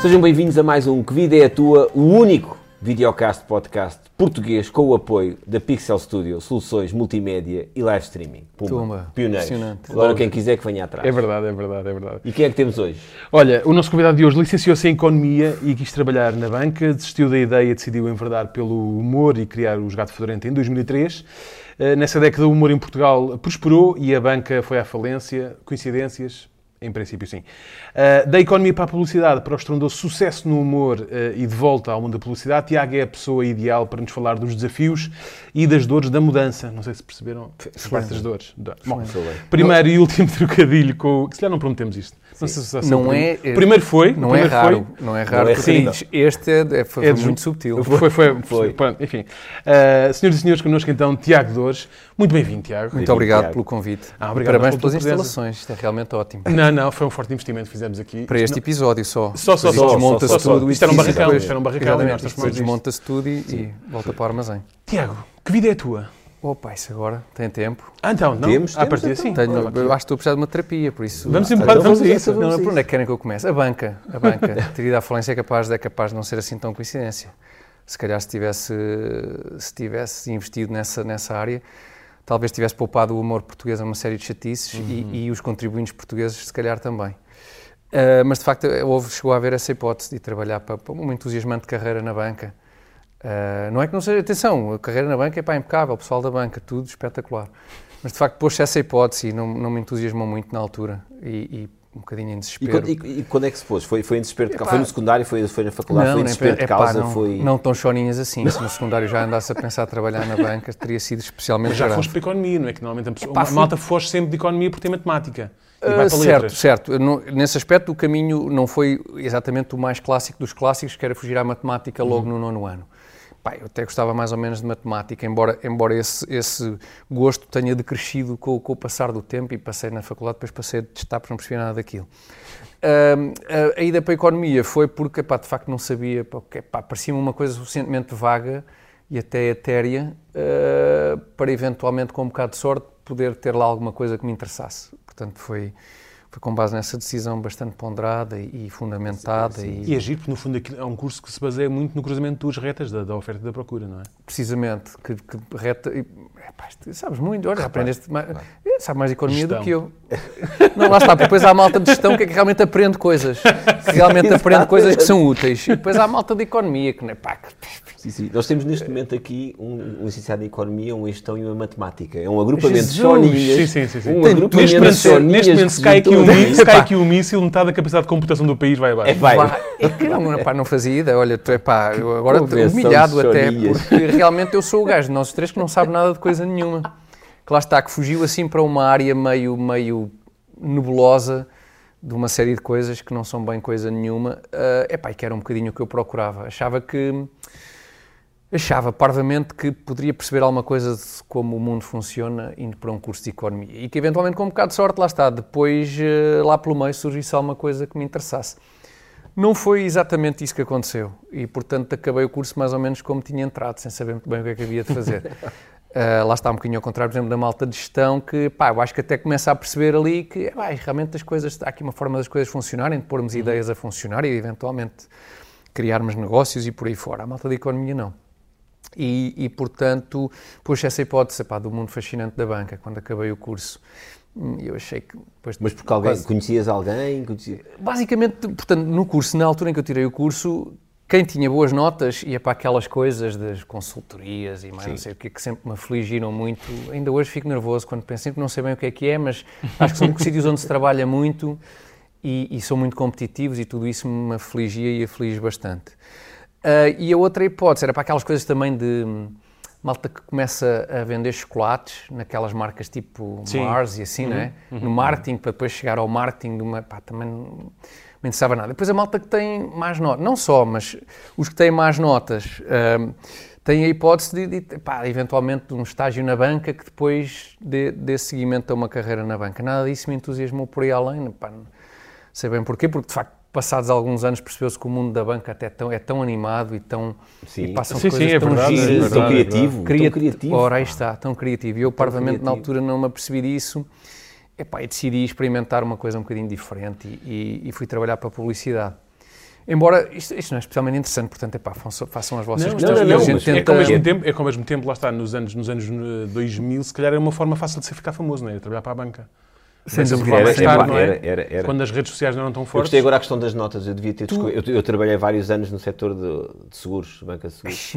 Sejam bem-vindos a mais um Que Vida é a Tua, o único videocast podcast português com o apoio da Pixel Studio, soluções multimédia e live streaming. Pumba, Tumba. pioneiros. Agora quem quiser que venha atrás. É verdade, é verdade, é verdade. E quem é que temos hoje? Olha, o nosso convidado de hoje licenciou-se em Economia e quis trabalhar na banca, desistiu da ideia, decidiu enverdar pelo humor e criar os Gato Fedorento em 2003. Eh, Nessa década o humor em Portugal prosperou e a banca foi à falência. Coincidências? Em princípio, sim. Eh, da economia para a publicidade, para o estrondoso sucesso no humor eh, e de volta ao mundo da publicidade, Tiago é a pessoa ideal para nos falar dos desafios e das dores da mudança. Não sei se perceberam parte das dores. Bom, primeiro e último trocadilho com se calhar não prometemos isto. Não sei se já Não sabe. é- O primeiro foi. Não é primeiro raro, não é raro. Não é dizes, Este é, é- foi É de- muito subtil. Foi, foi, Foi. foi. Pronto, enfim. Uh, senhoras e senhores, connosco então Tiago Dores. Muito bem-vindo, Tiago. Muito obrigado Tiago. pelo convite. Ah, obrigado Parabéns pelas presença. instalações, isto é realmente ótimo. Não, não, foi um forte investimento que fizemos aqui. Para este episódio só. Só, só, só, Desmonta-se só, só, tudo só. Isto era um barracão, isto era um barracão, desmonta-se tudo e, e volta para o armazém. Tiago, que vida é a tua? Opa, isso agora tem tempo. Ah, então, não? Temos, À temos, partida, então. sim. Tenho, eu acho que estou a precisar de uma terapia, por isso. Vamos Ah, embora, então vamos a vamos isso. a isso, Não, vamos por onde é que querem que eu comece? A banca. A banca. Ter ido à falência é capaz, é capaz de não ser assim tão coincidência. Se calhar se tivesse, se tivesse investido nessa, nessa área, talvez tivesse poupado o humor português a uma série de chatices e, e os contribuintes portugueses se calhar também. Ah, mas de facto houve, chegou a haver essa hipótese de trabalhar para, para uma entusiasmante carreira na banca. Ah, não é que não seja, atenção, a carreira na banca é pá, impecável, o pessoal da banca, tudo espetacular. Mas de facto pôs-se essa hipótese e não, não me entusiasmou muito na altura e, e um bocadinho em E desespero. quando, e- e quando é que se pôs? Foi, foi em desespero de causa? Epá. Foi no secundário? Foi, foi na faculdade? foi em desespero pe- de epá, causa? não, foi... não tão choninhas assim. Se no secundário já andasse a pensar a trabalhar na banca, teria sido especialmente Mas já grave. foste para economia, não é? Que normalmente a, pessoa, Epá, a fui- malta foge sempre de economia porque tem matemática. E vai para certo, letras. certo. Não- nesse aspecto, o caminho não foi exatamente o mais clássico dos clássicos, que era fugir à matemática logo Uhum. no nono ano. Pá, eu até gostava mais ou menos de matemática, embora, embora esse, esse gosto tenha decrescido com, com o passar do tempo e passei na faculdade, depois passei testar porque não percebia nada daquilo. Ahm, a, a ida para a economia foi porque, pá, de facto, não sabia, parecia-me uma coisa suficientemente vaga e até etérea ah, para eventualmente, com um bocado de sorte, poder ter lá alguma coisa que me interessasse. Portanto, foi, foi com base nessa decisão bastante ponderada e, fundamentada e, E agir, porque no fundo é um curso que se baseia muito no cruzamento de duas retas da, da oferta e da procura, não é? Precisamente que, que reta. e, isto- sabes muito, olha, aprendeste mais, sabe mais de economia Gestão. do que eu. Não, lá está, depois há a malta de gestão que é que realmente aprende coisas, que realmente aprende coisas que são úteis. E depois há a malta de economia que não é pá, que- Sim, sim. Nós temos neste momento aqui um, um licenciado em Economia, um em Gestão e uma Matemática. É um agrupamento de soninhas. Sim, sim, sim, sim. Um Tem agrupamento Neste de momento, soninhas neste momento se cai aqui um míssil, se cai aqui um míssil, metade da capacidade de computação do país vai abaixo. É, vai. Pá, é que não, pá, não fazia ideia. Olha, tu, epá, eu agora humilhado até, porque realmente eu sou o gajo de nós três que não sabe nada de coisa nenhuma. Que lá está, que fugiu assim para uma área meio, meio nebulosa de uma série de coisas que não são bem coisa nenhuma. É epá, e que era um bocadinho o que eu procurava. Achava que. Achava parvamente que poderia perceber alguma coisa de como o mundo funciona indo para um curso de economia e que eventualmente com um bocado de sorte, lá está, depois eh, lá pelo meio surgisse alguma coisa que me interessasse. Não foi exatamente isso que aconteceu e, portanto, acabei o curso mais ou menos como tinha entrado, sem saber muito bem o que é que havia de fazer. Ah, lá está um bocadinho ao contrário, por exemplo, da malta de gestão, que pá, eu acho que até começa a perceber ali que pá, realmente as coisas, há aqui uma forma das coisas funcionarem, de pormos ideias a funcionar e eventualmente criarmos negócios e por aí fora. A malta da economia não. E, e, portanto, puxa essa hipótese pá, do mundo fascinante da banca, quando acabei o curso. Hum, Eu achei que depois Mas porque alguém, quase- conhecias alguém? Conhecia... Basicamente, portanto, no curso, na altura em que eu tirei o curso, quem tinha boas notas ia para aquelas coisas das consultorias e mais não sei o que, que sempre me afligiram muito. Ainda hoje fico nervoso quando penso, sempre não sei bem o que é que é, mas acho que são sítios onde se trabalha muito e, e são muito competitivos e tudo isso me afligia e aflige bastante. Ah, e a outra hipótese era para aquelas coisas também de malta que começa a vender chocolates naquelas marcas tipo Sim. Mars e assim, não é? No marketing, para depois chegar ao marketing de uma. Pá, também não me interessava nada. Depois a malta que tem mais notas, não só, mas os que têm mais notas. hum, têm a hipótese de, de pá, eventualmente de um estágio na banca que depois dê, dê seguimento a uma carreira na banca. Nada disso me entusiasmou por aí além. Pá, não sei bem porquê, porque de facto passados alguns anos percebeu-se que o mundo da banca até tão, é tão animado e tão Sim. e passam Sim, coisas sim, é tão verdade, é giras, verdade, tão é criativo, tão Cria- criativo. Ora, aí pá. está, tão criativo. E eu, parvamente, na altura não me apercebi disso. Epá, e decidi experimentar uma coisa um bocadinho diferente e, e- e fui trabalhar para a publicidade. Embora isto, isto não é especialmente interessante, portanto, epá, façam, façam as vossas Não, questões. não, não, É que, ao mesmo tempo, é que ao mesmo tempo, lá está, nos anos, nos anos eh, 2000, se calhar era uma forma fácil de se ficar famoso, não é? Trabalhar para a banca. Sem dúvida. Era, era, não é? era, era, era. Quando as redes sociais não eram tão Eu fortes. gostei agora a questão das notas. Eu devia ter desco- eu, eu trabalhei vários anos no setor de, de seguros, banca de seguros.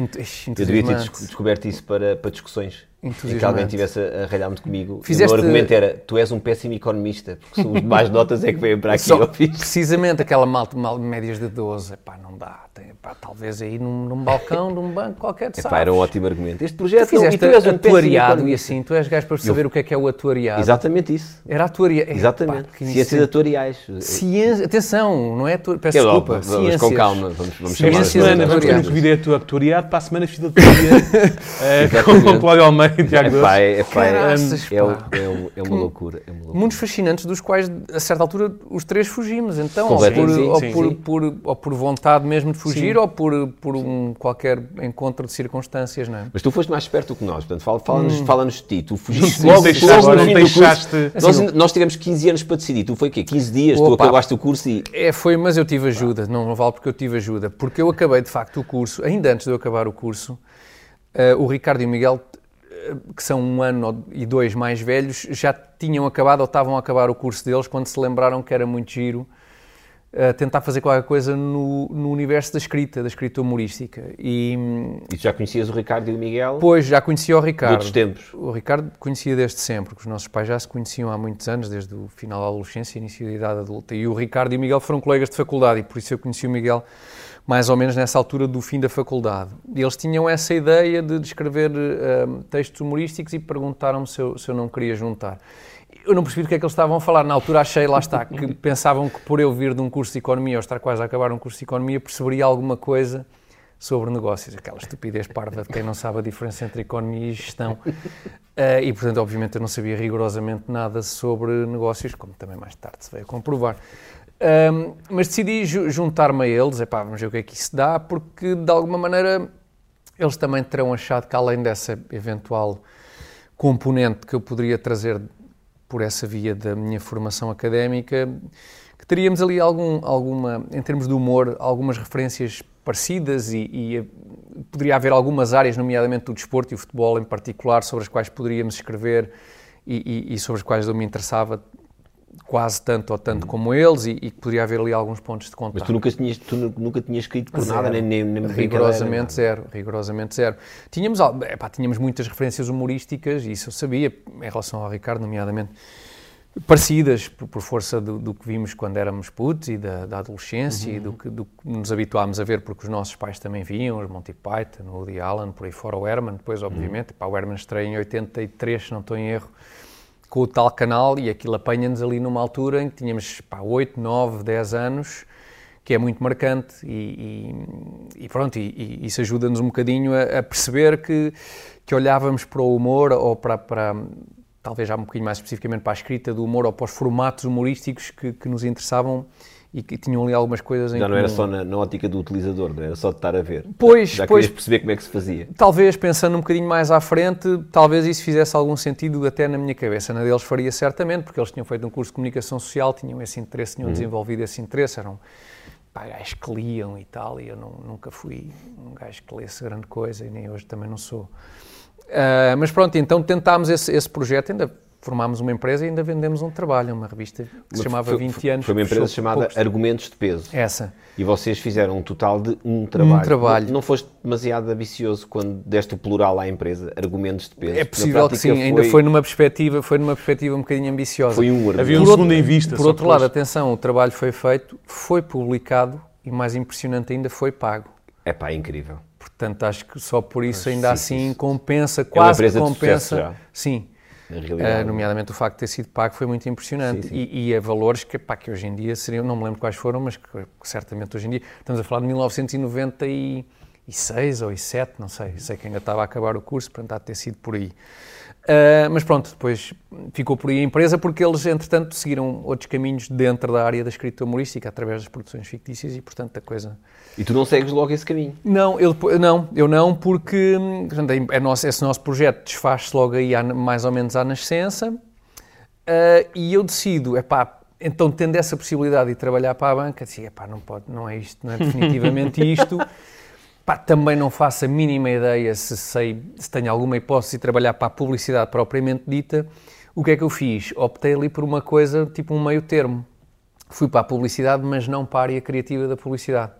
Eu devia ter descoberto isso para, para discussões. E que Entusiasmante. alguém tivesse a, a ralhar muito comigo. Fizeste- o meu argumento era: tu és um péssimo economista, porque são os de mais notas é que vêm para aqui. Só- eu fiz. precisamente aquela malta mal, médias de 12, epá, não dá. Tem, epá, talvez aí num, num balcão de um banco qualquer, Epá, sabes. era um ótimo argumento. Este projeto Tu não, e fizeste tu és um atuariado e assim, tu és gajo para saber o que é que é o atuariado. Exatamente isso. Era atuariado. Exatamente. Ciências atuariais. Ciência, atenção, não é atu... Peço É logo, desculpa. vamos com ciências. calma. Vamos, vamos chamar semana vamos ter um convidado atu- actuariado, para a semana fiz de atuaria eh, com o Cláudio Almeida e Tiago Epá, Doce. é, epá, é, Caraças, é, pá. é, um- é uma loucura. É uma loucura. Mundos fascinantes dos quais, a certa altura, os três fugimos. Então, ou por, sim, ou, sim, por, sim. por- ou por vontade mesmo de fugir, ou por, por um qualquer encontro de circunstâncias, não é? Mas tu foste mais esperto do que nós, portanto, fala- fala-nos fala de ti. Tu fugiste Não logo, deixaste- logo no fim do curso. Assim, Nós, nós tivemos 15 anos para decidir. Tu foi o quê? 15 dias? Tu Opa. acabaste o curso e. É, foi, mas eu tive ajuda, não, não vale porque eu tive ajuda, porque eu acabei de facto o curso, ainda antes de eu acabar o curso, eh, o Ricardo e o Miguel, eh, que são um ano e dois mais velhos, já tinham acabado ou estavam a acabar o curso deles quando se lembraram que era muito giro eh, tentar fazer qualquer coisa no, no universo da escrita, da escrita humorística. E E já conhecias o Ricardo e o Miguel depois já conhecia o Ricardo. outros tempos. O Ricardo conhecia desde sempre, porque os nossos pais já se conheciam há muitos anos, desde o final da adolescência e início da idade adulta. E o Ricardo e o Miguel foram colegas de faculdade, e por isso eu conheci o Miguel mais ou menos nessa altura do fim da faculdade. E eles tinham essa ideia de escrever eh, textos humorísticos e perguntaram-me se eu, se eu não queria juntar. Eu não percebi do que é que eles estavam a falar. Na altura achei, lá está, que pensavam que por eu vir de um curso de Economia ou estar quase a acabar um curso de Economia, perceberia alguma coisa sobre negócios. Aquela estupidez parva de quem não sabe a diferença entre Economia e Gestão. Eh, e, portanto, obviamente eu não sabia rigorosamente nada sobre negócios, como também mais tarde se veio a comprovar. Ahm, mas decidi ju- juntar-me a eles, epá, vamos ver o que é que isso dá, porque de alguma maneira eles também terão achado que além dessa eventual componente que eu poderia trazer por essa via da minha formação académica, que teríamos ali algum, alguma, em termos de humor, algumas referências parecidas e, e, eh, poderia haver algumas áreas, nomeadamente do desporto e o futebol em particular, sobre as quais poderíamos escrever e, e- e sobre as quais eu me interessava quase tanto ou tanto como eles e, que poderia haver ali alguns pontos de contato. Mas tu nunca tinhas, tu nu- nunca tinhas escrito por Zero. nada, nem, nem, nem rigorosamente zero, rigorosamente zero. Tínhamos, epá, tínhamos muitas referências humorísticas, e isso eu sabia, em relação ao Ricardo, nomeadamente, parecidas por, por força do, do que vimos quando éramos putos e da, da adolescência e do que, do que nos habituámos a ver porque os nossos pais também viam, os Monty Python, o Woody Allen, por aí fora o Herman, depois obviamente, epá, o Herman estreia em 83, se não estou em erro, com o tal canal e aquilo apanha-nos ali numa altura em que tínhamos pá, 8, 9, 10 anos, que é muito marcante e, e- e pronto, e, e isso ajuda-nos um bocadinho a, a perceber que, que olhávamos para o humor ou para, para, talvez já um bocadinho mais especificamente para a escrita do humor ou para os formatos humorísticos que, que nos interessavam e que tinham ali algumas coisas em Já não era só na, na ótica do utilizador, não era só de estar a ver. Pois, Já pois. perceber como é que se fazia. Talvez, pensando um bocadinho mais à frente, talvez isso fizesse algum sentido até na minha cabeça. Na deles faria certamente, porque eles tinham feito um curso de comunicação social, tinham esse interesse, tinham desenvolvido esse interesse, eram pá, gajos que liam e tal, e eu não- nunca fui um gajo que lesse grande coisa, e nem hoje também não sou. Ah, mas pronto, então tentámos esse, esse projeto, ainda formámos uma empresa e ainda vendemos um trabalho, uma revista que se chamava foi- 20 anos. Foi uma empresa chamada poucos- Argumentos de Peso. Essa. E vocês fizeram um total de um trabalho. trabalho. Não, não foste demasiado ambicioso quando deste o plural à empresa, argumentos de peso? É possível que sim, ainda foi numa perspectiva, foi numa perspectiva um bocadinho ambiciosa. Foi um argumento. Havia um segundo em vista. Por outro lado, atenção, o trabalho foi feito, foi publicado e, mais impressionante ainda, foi pago. É pá, incrível. Portanto, acho que só por isso, ainda sim, assim, isso. compensa, quase que de sucesso compensa. já. Sim. Ah, nomeadamente o facto de ter sido pago foi muito impressionante. Sim, sim. E, e a valores que, pá, que hoje em dia seriam, não me lembro quais foram, mas que, certamente hoje em dia, estamos a falar de 1996 ou 7, não sei, sei que ainda estava a acabar o curso, portanto há de ter sido por aí. Ah, mas pronto, depois ficou por aí a empresa porque eles, entretanto, seguiram outros caminhos dentro da área da escrita humorística, através das produções fictícias e, portanto, a coisa E tu não segues logo esse caminho. não, eu, não, eu não, porque portanto, é nosso, esse nosso projeto desfaz-se logo aí à- mais ou menos à nascença ah, e eu decido, epá, então tendo essa possibilidade de trabalhar para a banca, disse, pá, não pode, não é isto, não é definitivamente isto. Pá, também não faço a mínima ideia se sei, se tenho alguma hipótese de trabalhar para a publicidade propriamente dita. O que é que eu fiz? Optei ali por uma coisa, tipo um meio termo. Fui para a publicidade, mas não para a área criativa da publicidade.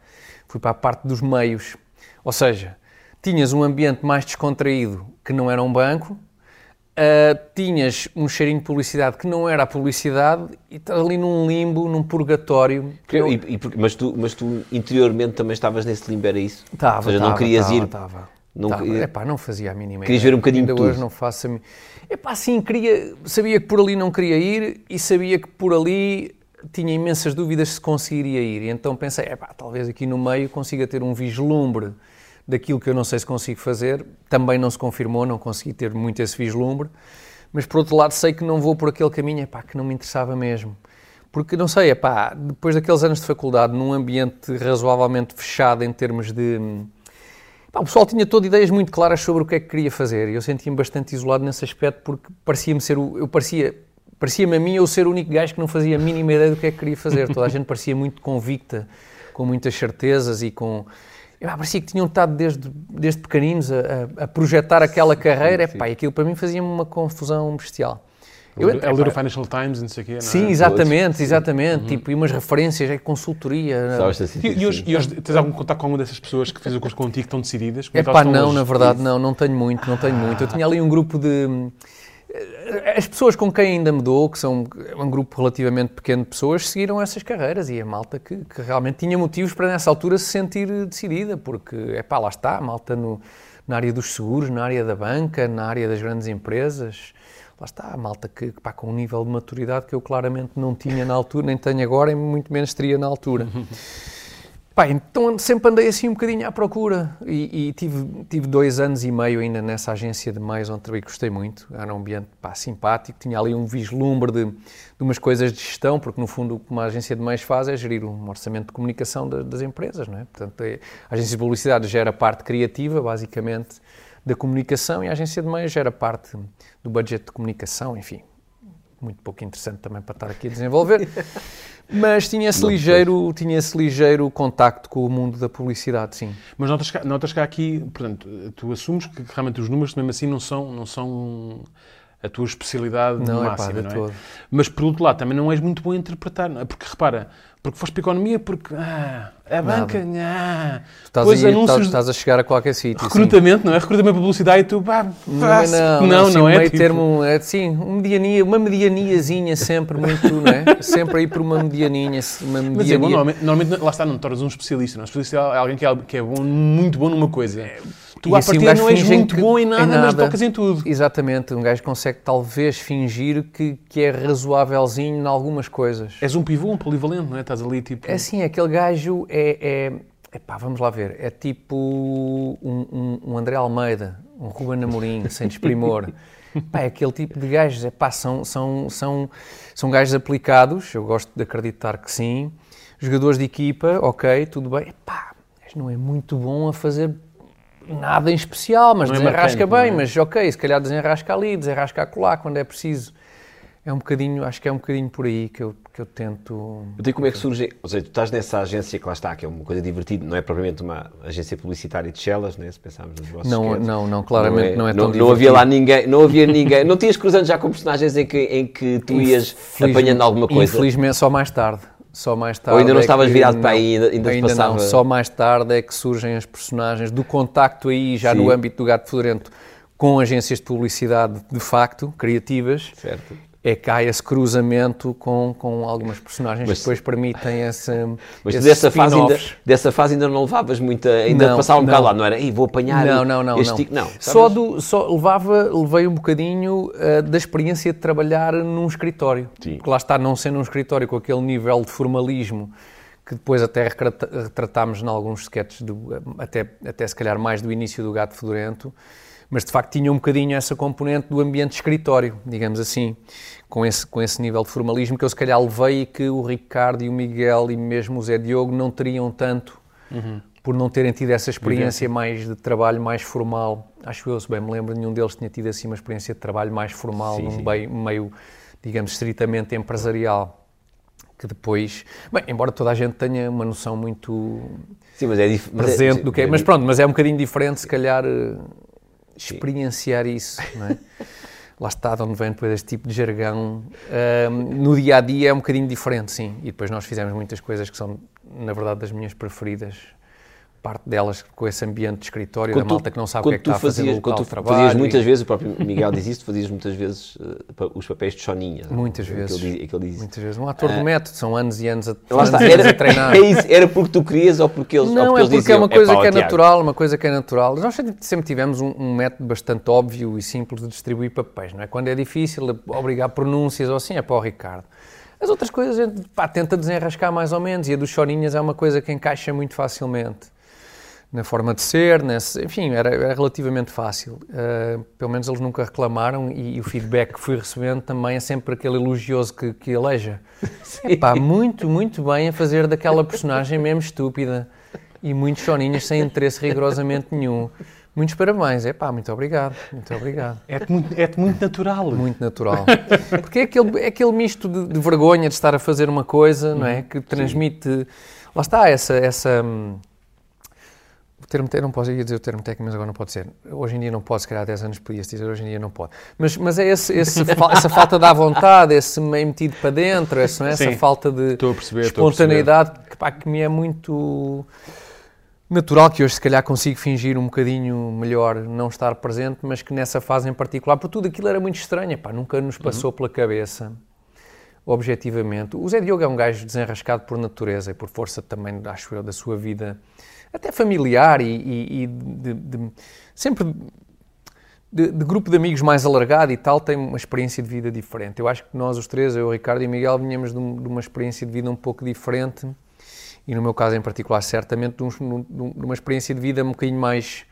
Fui para a parte dos meios. Ou seja, tinhas um ambiente mais descontraído que não era um banco, Uh, tinhas um cheirinho de publicidade que não era a publicidade e estás ali num limbo, num purgatório. E, e, mas, tu, mas tu interiormente também estavas nesse limbo, era isso? Estava, Ou seja, tava, não querias tava, ir. Tava, não, tava. Epá, não fazia a mínima Querias ver um bocadinho Ainda de tudo. hoje não faço a mim. Epá, sim, queria, sabia que por ali não queria ir e sabia que por ali tinha imensas dúvidas se conseguiria ir. E então pensei, epá, talvez aqui no meio consiga ter um vislumbre daquilo que eu não sei se consigo fazer. Também não se confirmou, não consegui ter muito esse vislumbre mas por outro lado sei que não vou por aquele caminho epá, que não me interessava mesmo. Porque, não sei, epá, depois daqueles anos de faculdade, num ambiente razoavelmente fechado em termos de... O pessoal tinha todas ideias muito claras sobre o que é que queria fazer e eu sentia-me bastante isolado nesse aspecto porque parecia-me ser o... Eu parecia... Parecia-me a mim eu ser o único gajo que não fazia a mínima ideia do que é que queria fazer. Toda a gente parecia muito convicta, com muitas certezas e com eu, parecia que tinham estado desde, desde pequeninos a, a, a projetar aquela carreira, sim, sim. Epá, aquilo para mim fazia-me uma confusão bestial. Eu, ler o Financial Times e não sei o quê, não Sim, é? exatamente, exatamente. Uhum. Tipo, e umas referências, é consultoria. Assim, e, e, hoje, e hoje tens algum contato com alguma dessas pessoas que fez o curso contigo que estão decididas? É pá, não, hoje? na verdade, não, não tenho muito, não tenho ah. muito. Eu tinha ali um grupo de as pessoas com quem ainda me dou, que são um grupo relativamente pequeno de pessoas, seguiram essas carreiras e a malta que, que realmente tinha motivos para nessa altura se sentir decidida, porque é pá, lá está, a malta no, na área dos seguros, na área da banca, na área das grandes empresas, lá está, a malta que, pá, com um nível de maturidade que eu claramente não tinha na altura, nem tenho agora e muito menos teria na altura. Pá, então sempre andei assim um bocadinho à procura e, e, tive, tive dois anos e meio ainda nessa agência de meios onde trabalhei, gostei muito, era um ambiente pá, simpático, tinha ali um vislumbre de, de umas coisas de gestão, porque no fundo o que uma agência de meios faz é gerir um orçamento de comunicação das, das empresas, não é? Portanto, a agência de publicidade gera parte criativa, basicamente, da comunicação e a agência de meios gera parte do budget de comunicação, enfim, muito pouco interessante também para estar aqui a desenvolver. Mas tinha esse, ligeiro, tinha esse ligeiro contacto com o mundo da publicidade, sim. Mas notas, notas que há aqui, portanto, tu assumes que realmente os números mesmo assim não são, não são a tua especialidade não, máxima, é pá, não é? Todo. Mas por outro lado, também não és muito bom a interpretar, é? porque repara, porque foste para a economia, porque ah, a banca, ah, estás, aí, anúncios, estás, a chegar a qualquer sítio. Recrutamento, sim. não é? Recrutamento para publicidade e tu, pá, não, não, não, assim, não é? Meio tipo... termo, é assim, uma mediania, uma medianiazinha sempre muito, não é? Sempre aí por uma medianinha, uma mediania. Mas é bom, normalmente, normalmente, lá está, não te tornas um especialista, não? Um especialista é alguém que é, que é bom, muito bom numa coisa. É Tu, à assim, partida, um não és muito bom em nada, em nada, mas tocas em tudo. Exatamente. Um gajo consegue, talvez, fingir que, que é razoávelzinho em algumas coisas. És um pivô, um polivalente, não é? Estás ali, tipo... É assim, aquele gajo é... é Epá, vamos lá ver. É tipo um, um, um André Almeida, um Ruben Amorim, sem desprimor. Pá, é aquele tipo de gajos. Epá, são, são, são, são gajos aplicados, eu gosto de acreditar que sim. Jogadores de equipa, ok, tudo bem. Epá, não é muito bom a fazer nada em especial, mas não é desenrasca é bem, é? mas ok, se calhar desenrasca ali, desenrasca acolá quando é preciso. É um bocadinho, acho que é um bocadinho por aí que eu, que eu tento... Eu tenho como é que surge, ou seja, tu estás nessa agência que lá está, que é uma coisa divertida, não é propriamente uma agência publicitária de chelas, né, se pensarmos nos vossos Não, não, não, claramente não é, não é tão não, não havia lá ninguém, não havia ninguém, não tinhas cruzando já com personagens em que, em que tu ias apanhando alguma coisa? Infelizmente só mais tarde. Só mais tarde. Ou ainda não é estavas virado não, para aí, ainda, ainda, ainda passava... não. Só mais tarde é que surgem as personagens do contacto aí, já Sim. no âmbito do Gato Fedorento, com agências de publicidade de facto, criativas. Certo é que há esse cruzamento com, com algumas personagens mas, que depois permitem esse. Mas dessa fase, ainda, dessa fase ainda não levavas muita. Ainda não, passava um bocado lá, não era? vou apanhar. Não, não, não. Este não. Não só, do, só levava, levei um bocadinho uh, da experiência de trabalhar num escritório. Sim. Porque lá está, não sendo um escritório com aquele nível de formalismo que depois até retratámos em alguns sketches, do, até, até se calhar mais do início do Gato Fedorento mas de facto tinha um bocadinho essa componente do ambiente de escritório, digamos assim, com esse, com esse nível de formalismo que eu se calhar levei e que o Ricardo e o Miguel e mesmo o Zé Diogo não teriam tanto uhum. por não terem tido essa experiência mais de trabalho mais formal. Acho eu, se bem me lembro, nenhum deles tinha tido assim uma experiência de trabalho mais formal, sim, num sim. Meio, meio, digamos, estritamente empresarial. que depois, bem, embora toda a gente tenha uma noção muito Sim, mas é dif- mas é- presente do que é, é mas pronto, mas é um bocadinho diferente se calhar eh, experienciar isso, não é? Lá está de onde vem depois este tipo de jargão. Ahm, no dia a dia é um bocadinho diferente, sim. E depois nós fizemos muitas coisas que são, na verdade, das minhas preferidas. Parte delas com esse ambiente de escritório, da Quando tu- malta que não sabe o que é que está tu a fazer no fazias- local quando de tu trabalho. fazias muitas e- vezes, o próprio Miguel diz isso, tu fazias muitas vezes eh, pa- os papéis de choninha. Muitas Aquilo vezes. diz- aquilo diz. Muitas vezes. Um ator de método, são anos e anos a, anos está, anos era, a treinar. é isso, era porque tu querias ou porque eles Não, porque é porque é diziam, uma coisa "Epá, que é natural, uma coisa que é natural. Nós sempre- sempre tivemos um, um método bastante óbvio e simples de distribuir papéis, não é? Quando é difícil, obrigar pronúncias ou assim, é para o Ricardo. As outras coisas a gente pá, tenta desenrascar mais ou menos e a dos chorinhas é uma coisa que encaixa muito facilmente na forma de ser, nesse, enfim, era, era relativamente fácil. Uh, pelo menos eles nunca reclamaram e, e o feedback que fui recebendo também é sempre aquele elogioso que, que eleja. Pá, muito, muito bem a fazer daquela personagem mesmo estúpida e muitos choninhas sem interesse rigorosamente nenhum. Muitos parabéns, é pá, muito obrigado, muito obrigado. É-te muito, é-te muito natural. Muito natural. Porque é aquele, é aquele misto de, de vergonha de estar a fazer uma coisa, não é? Que transmite. Lá está, essa. essa hum, termo, te- não posso ia dizer o termo técnico, mas agora não pode ser. Hoje em dia não pode, se calhar há 10 anos podia-se dizer, hoje em dia não pode. Mas, mas é esse, esse fa- essa falta de à vontade, esse meio metido para dentro, essa, é? essa Sim. falta de perceber, espontaneidade que, pá, que me é muito natural, que hoje se calhar consigo fingir um bocadinho melhor não estar presente, mas que nessa fase em particular, por tudo aquilo era muito estranho, pá, nunca nos passou pela cabeça, objetivamente. O Zé Diogo é um gajo desenrascado por natureza e por força também, acho eu, da sua vida, até familiar e, e- e de, de- sempre de, de grupo de amigos mais alargado e tal, tem uma experiência de vida diferente. Eu acho que nós os três, eu, Ricardo e Miguel, vinhamos de, um- de uma experiência de vida um pouco diferente e no meu caso em particular, certamente, de, um- de um- uma experiência de vida um bocadinho mais,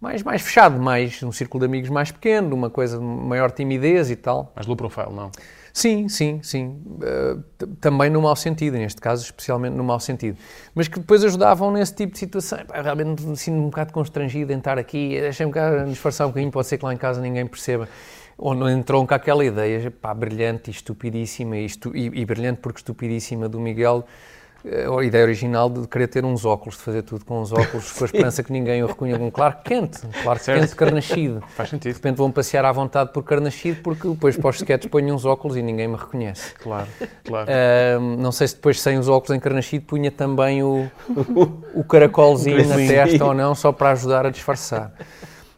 mais, mais fechado, mais um círculo de amigos mais pequeno, uma coisa de maior timidez e tal. Mais low profile, não. Sim, sim, sim. Uh, também no mau sentido, neste caso, especialmente no mau sentido. Mas que depois ajudavam nesse tipo de situação. Epá, realmente me sinto um bocado constrangido em estar aqui, deixei-me cá disfarçar um bocadinho, pode ser que lá em casa ninguém perceba. Não entrou com aquela ideia, pá, brilhante e estupidíssima, e, estu- e- e brilhante porque estupidíssima do Miguel, a ideia original de querer ter uns óculos, de fazer tudo com uns óculos, com a esperança que ninguém o reconheça como Clark Kent, Clark Certo. Kent carnascido. Faz De sentido. repente vão passear à vontade por Carnascido porque depois para os sketches ponho uns óculos e ninguém me reconhece. Claro, claro. Não sei se depois sem os óculos encarnascido punha também o, o caracolzinho na testa ou não, só para ajudar a disfarçar.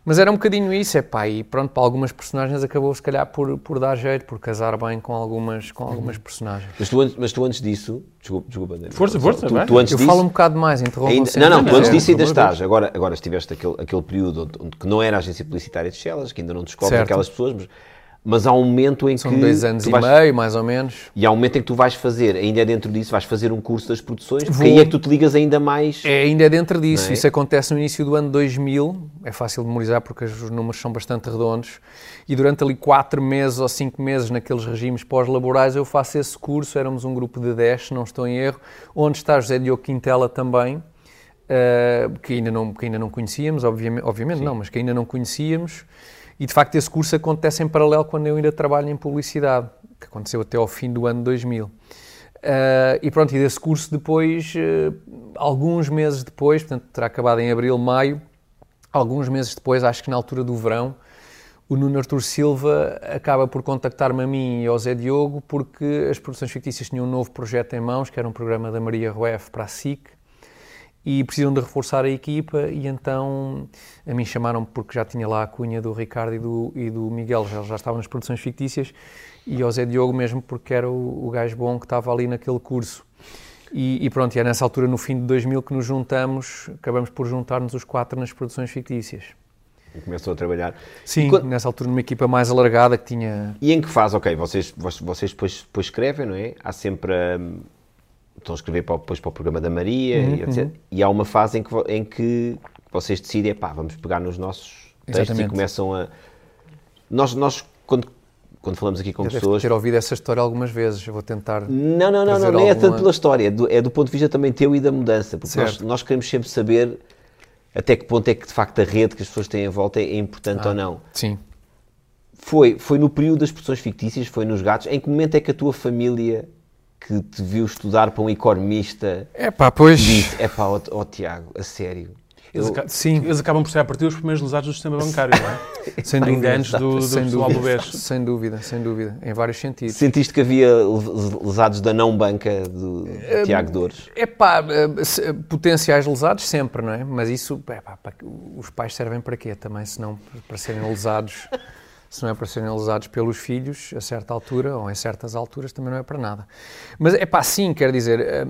Mas era um bocadinho isso, é pá, e pronto, para algumas personagens acabou se calhar por, por dar jeito, por casar bem com algumas, com algumas personagens. Mas tu, antes- mas tu antes disso, desculpa, desculpa André. Força, força, tu, vai. tu antes Eu disso, falo um bocado mais, interrompo ainda, não, não, tu antes É, disso ainda estás. Agora, agora estiveste aquele, aquele período onde, onde- que não era a agência publicitária de Chelas, que ainda não descobre Certo. aquelas pessoas, mas, mas há um momento em São que. dois anos tu e vais- meio, mais ou menos. E há um momento em que tu vais fazer, ainda é dentro disso, vais fazer um curso das produções, porque Vou. aí é que tu te ligas ainda mais. É, ainda é dentro disso. É? Isso acontece no início do ano 2000. É fácil de memorizar porque os números são bastante redondos. E durante ali quatro meses ou cinco meses naqueles regimes pós-laborais eu faço esse curso. Éramos um grupo de 10, se não estou em erro, onde está José Diogo Quintela também, eh, que, ainda não, que ainda não conhecíamos, obviamente, obviamente não, mas que ainda não conhecíamos. E de facto esse curso acontece em paralelo quando eu ainda trabalho em publicidade, que aconteceu até ao fim do ano 2000. Uh, e pronto, e desse curso depois, uh, alguns meses depois, portanto terá acabado em abril, maio, alguns meses depois, acho que na altura do verão, o Nuno Artur Silva acaba por contactar-me a mim e ao Zé Diogo porque as produções fictícias tinham um novo projeto em mãos, que era um programa da Maria Rueff para a SIC, e precisam de reforçar a equipa e então a mim chamaram porque já tinha lá a cunha do Ricardo e do, e do Miguel, já, já estavam nas produções fictícias e ao Zé Diogo mesmo porque era o, o gajo bom que estava ali naquele curso. E, e pronto, e é nessa altura, no fim de 2000, que nos juntamos, acabamos por juntar-nos os quatro nas produções fictícias. E começou a trabalhar. Sim, quando- nessa altura numa equipa mais alargada que tinha... e em que fase, ok, vocês, vocês depois, depois escrevem, não é? Há sempre. hum, estão a escrever para, o- depois para o programa da Maria Uhum, e etc. E há uma fase em que, em que vocês decidem, pá, vamos pegar nos nossos textos Exatamente. e começam a. Nós, nós quando, quando falamos aqui com Eu devo pessoas. ter ouvido essa história algumas vezes, eu vou tentar... Não, não, não, não, nem é alguma- tanto pela história, é do, é do ponto de vista também teu e da mudança, porque nós, nós queremos sempre saber até que ponto é que de facto a rede que as pessoas têm em volta é, é importante Ah. ou não. Sim. Foi, foi no período das produções fictícias, foi nos gatos, em que momento é que a tua família que te viu estudar para um economista É pá, pois. disse: é pá, ó ó, Tiago, a sério. Eles, Eu- sim. eles acabam por ser a partir dos primeiros lesados do sistema bancário, não é? Sem dúvida. antes do, do sem do dúvida. Sem dúvida, sem dúvida. Em vários sentidos. Sentiste que havia les- lesados da não banca do Hum, Tiago Dores? É pá, eh, potenciais lesados sempre, não é? Mas isso, é os pais servem para quê também, se não para serem lesados, se não é para serem lesados pelos filhos a certa altura ou em certas alturas, também não é para nada. Mas é pá, sim, quer dizer, eh,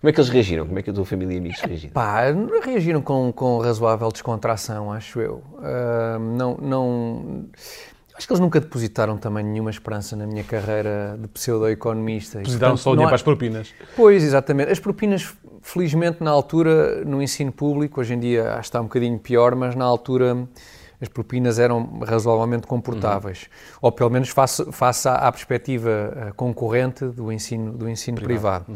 Como é que eles reagiram? Como é que a tua família e amigos reagiram? pá, reagiram com, com razoável descontração, acho eu. Ah, não, não, acho que eles nunca depositaram também nenhuma esperança na minha carreira de pseudo-economista. Depositaram só o dinheiro há- para as propinas. Pois, exatamente. As propinas, felizmente, na altura, no ensino público, hoje em dia acho que está um bocadinho pior, mas na altura as propinas eram razoavelmente comportáveis. Ou pelo menos face, face à, à perspectiva eh, concorrente do ensino, do ensino privado.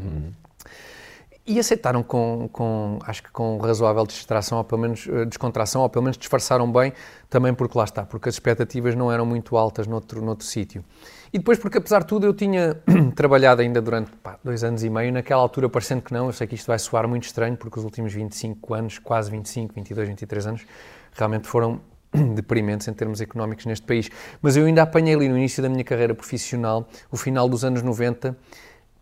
E aceitaram com, com, acho que com razoável distração, ou pelo menos eh, descontração, ou pelo menos disfarçaram bem, também porque lá está, porque as expectativas não eram muito altas noutro, noutro sítio. E depois porque, apesar de tudo, eu tinha trabalhado ainda durante pá, dois anos e meio, naquela altura parecendo que não, eu sei que isto vai soar muito estranho, porque os últimos 25 anos, quase 25, 22, 23 anos, realmente foram deprimentes em termos económicos neste país. Mas eu ainda apanhei ali no início da minha carreira profissional, o final dos anos 90,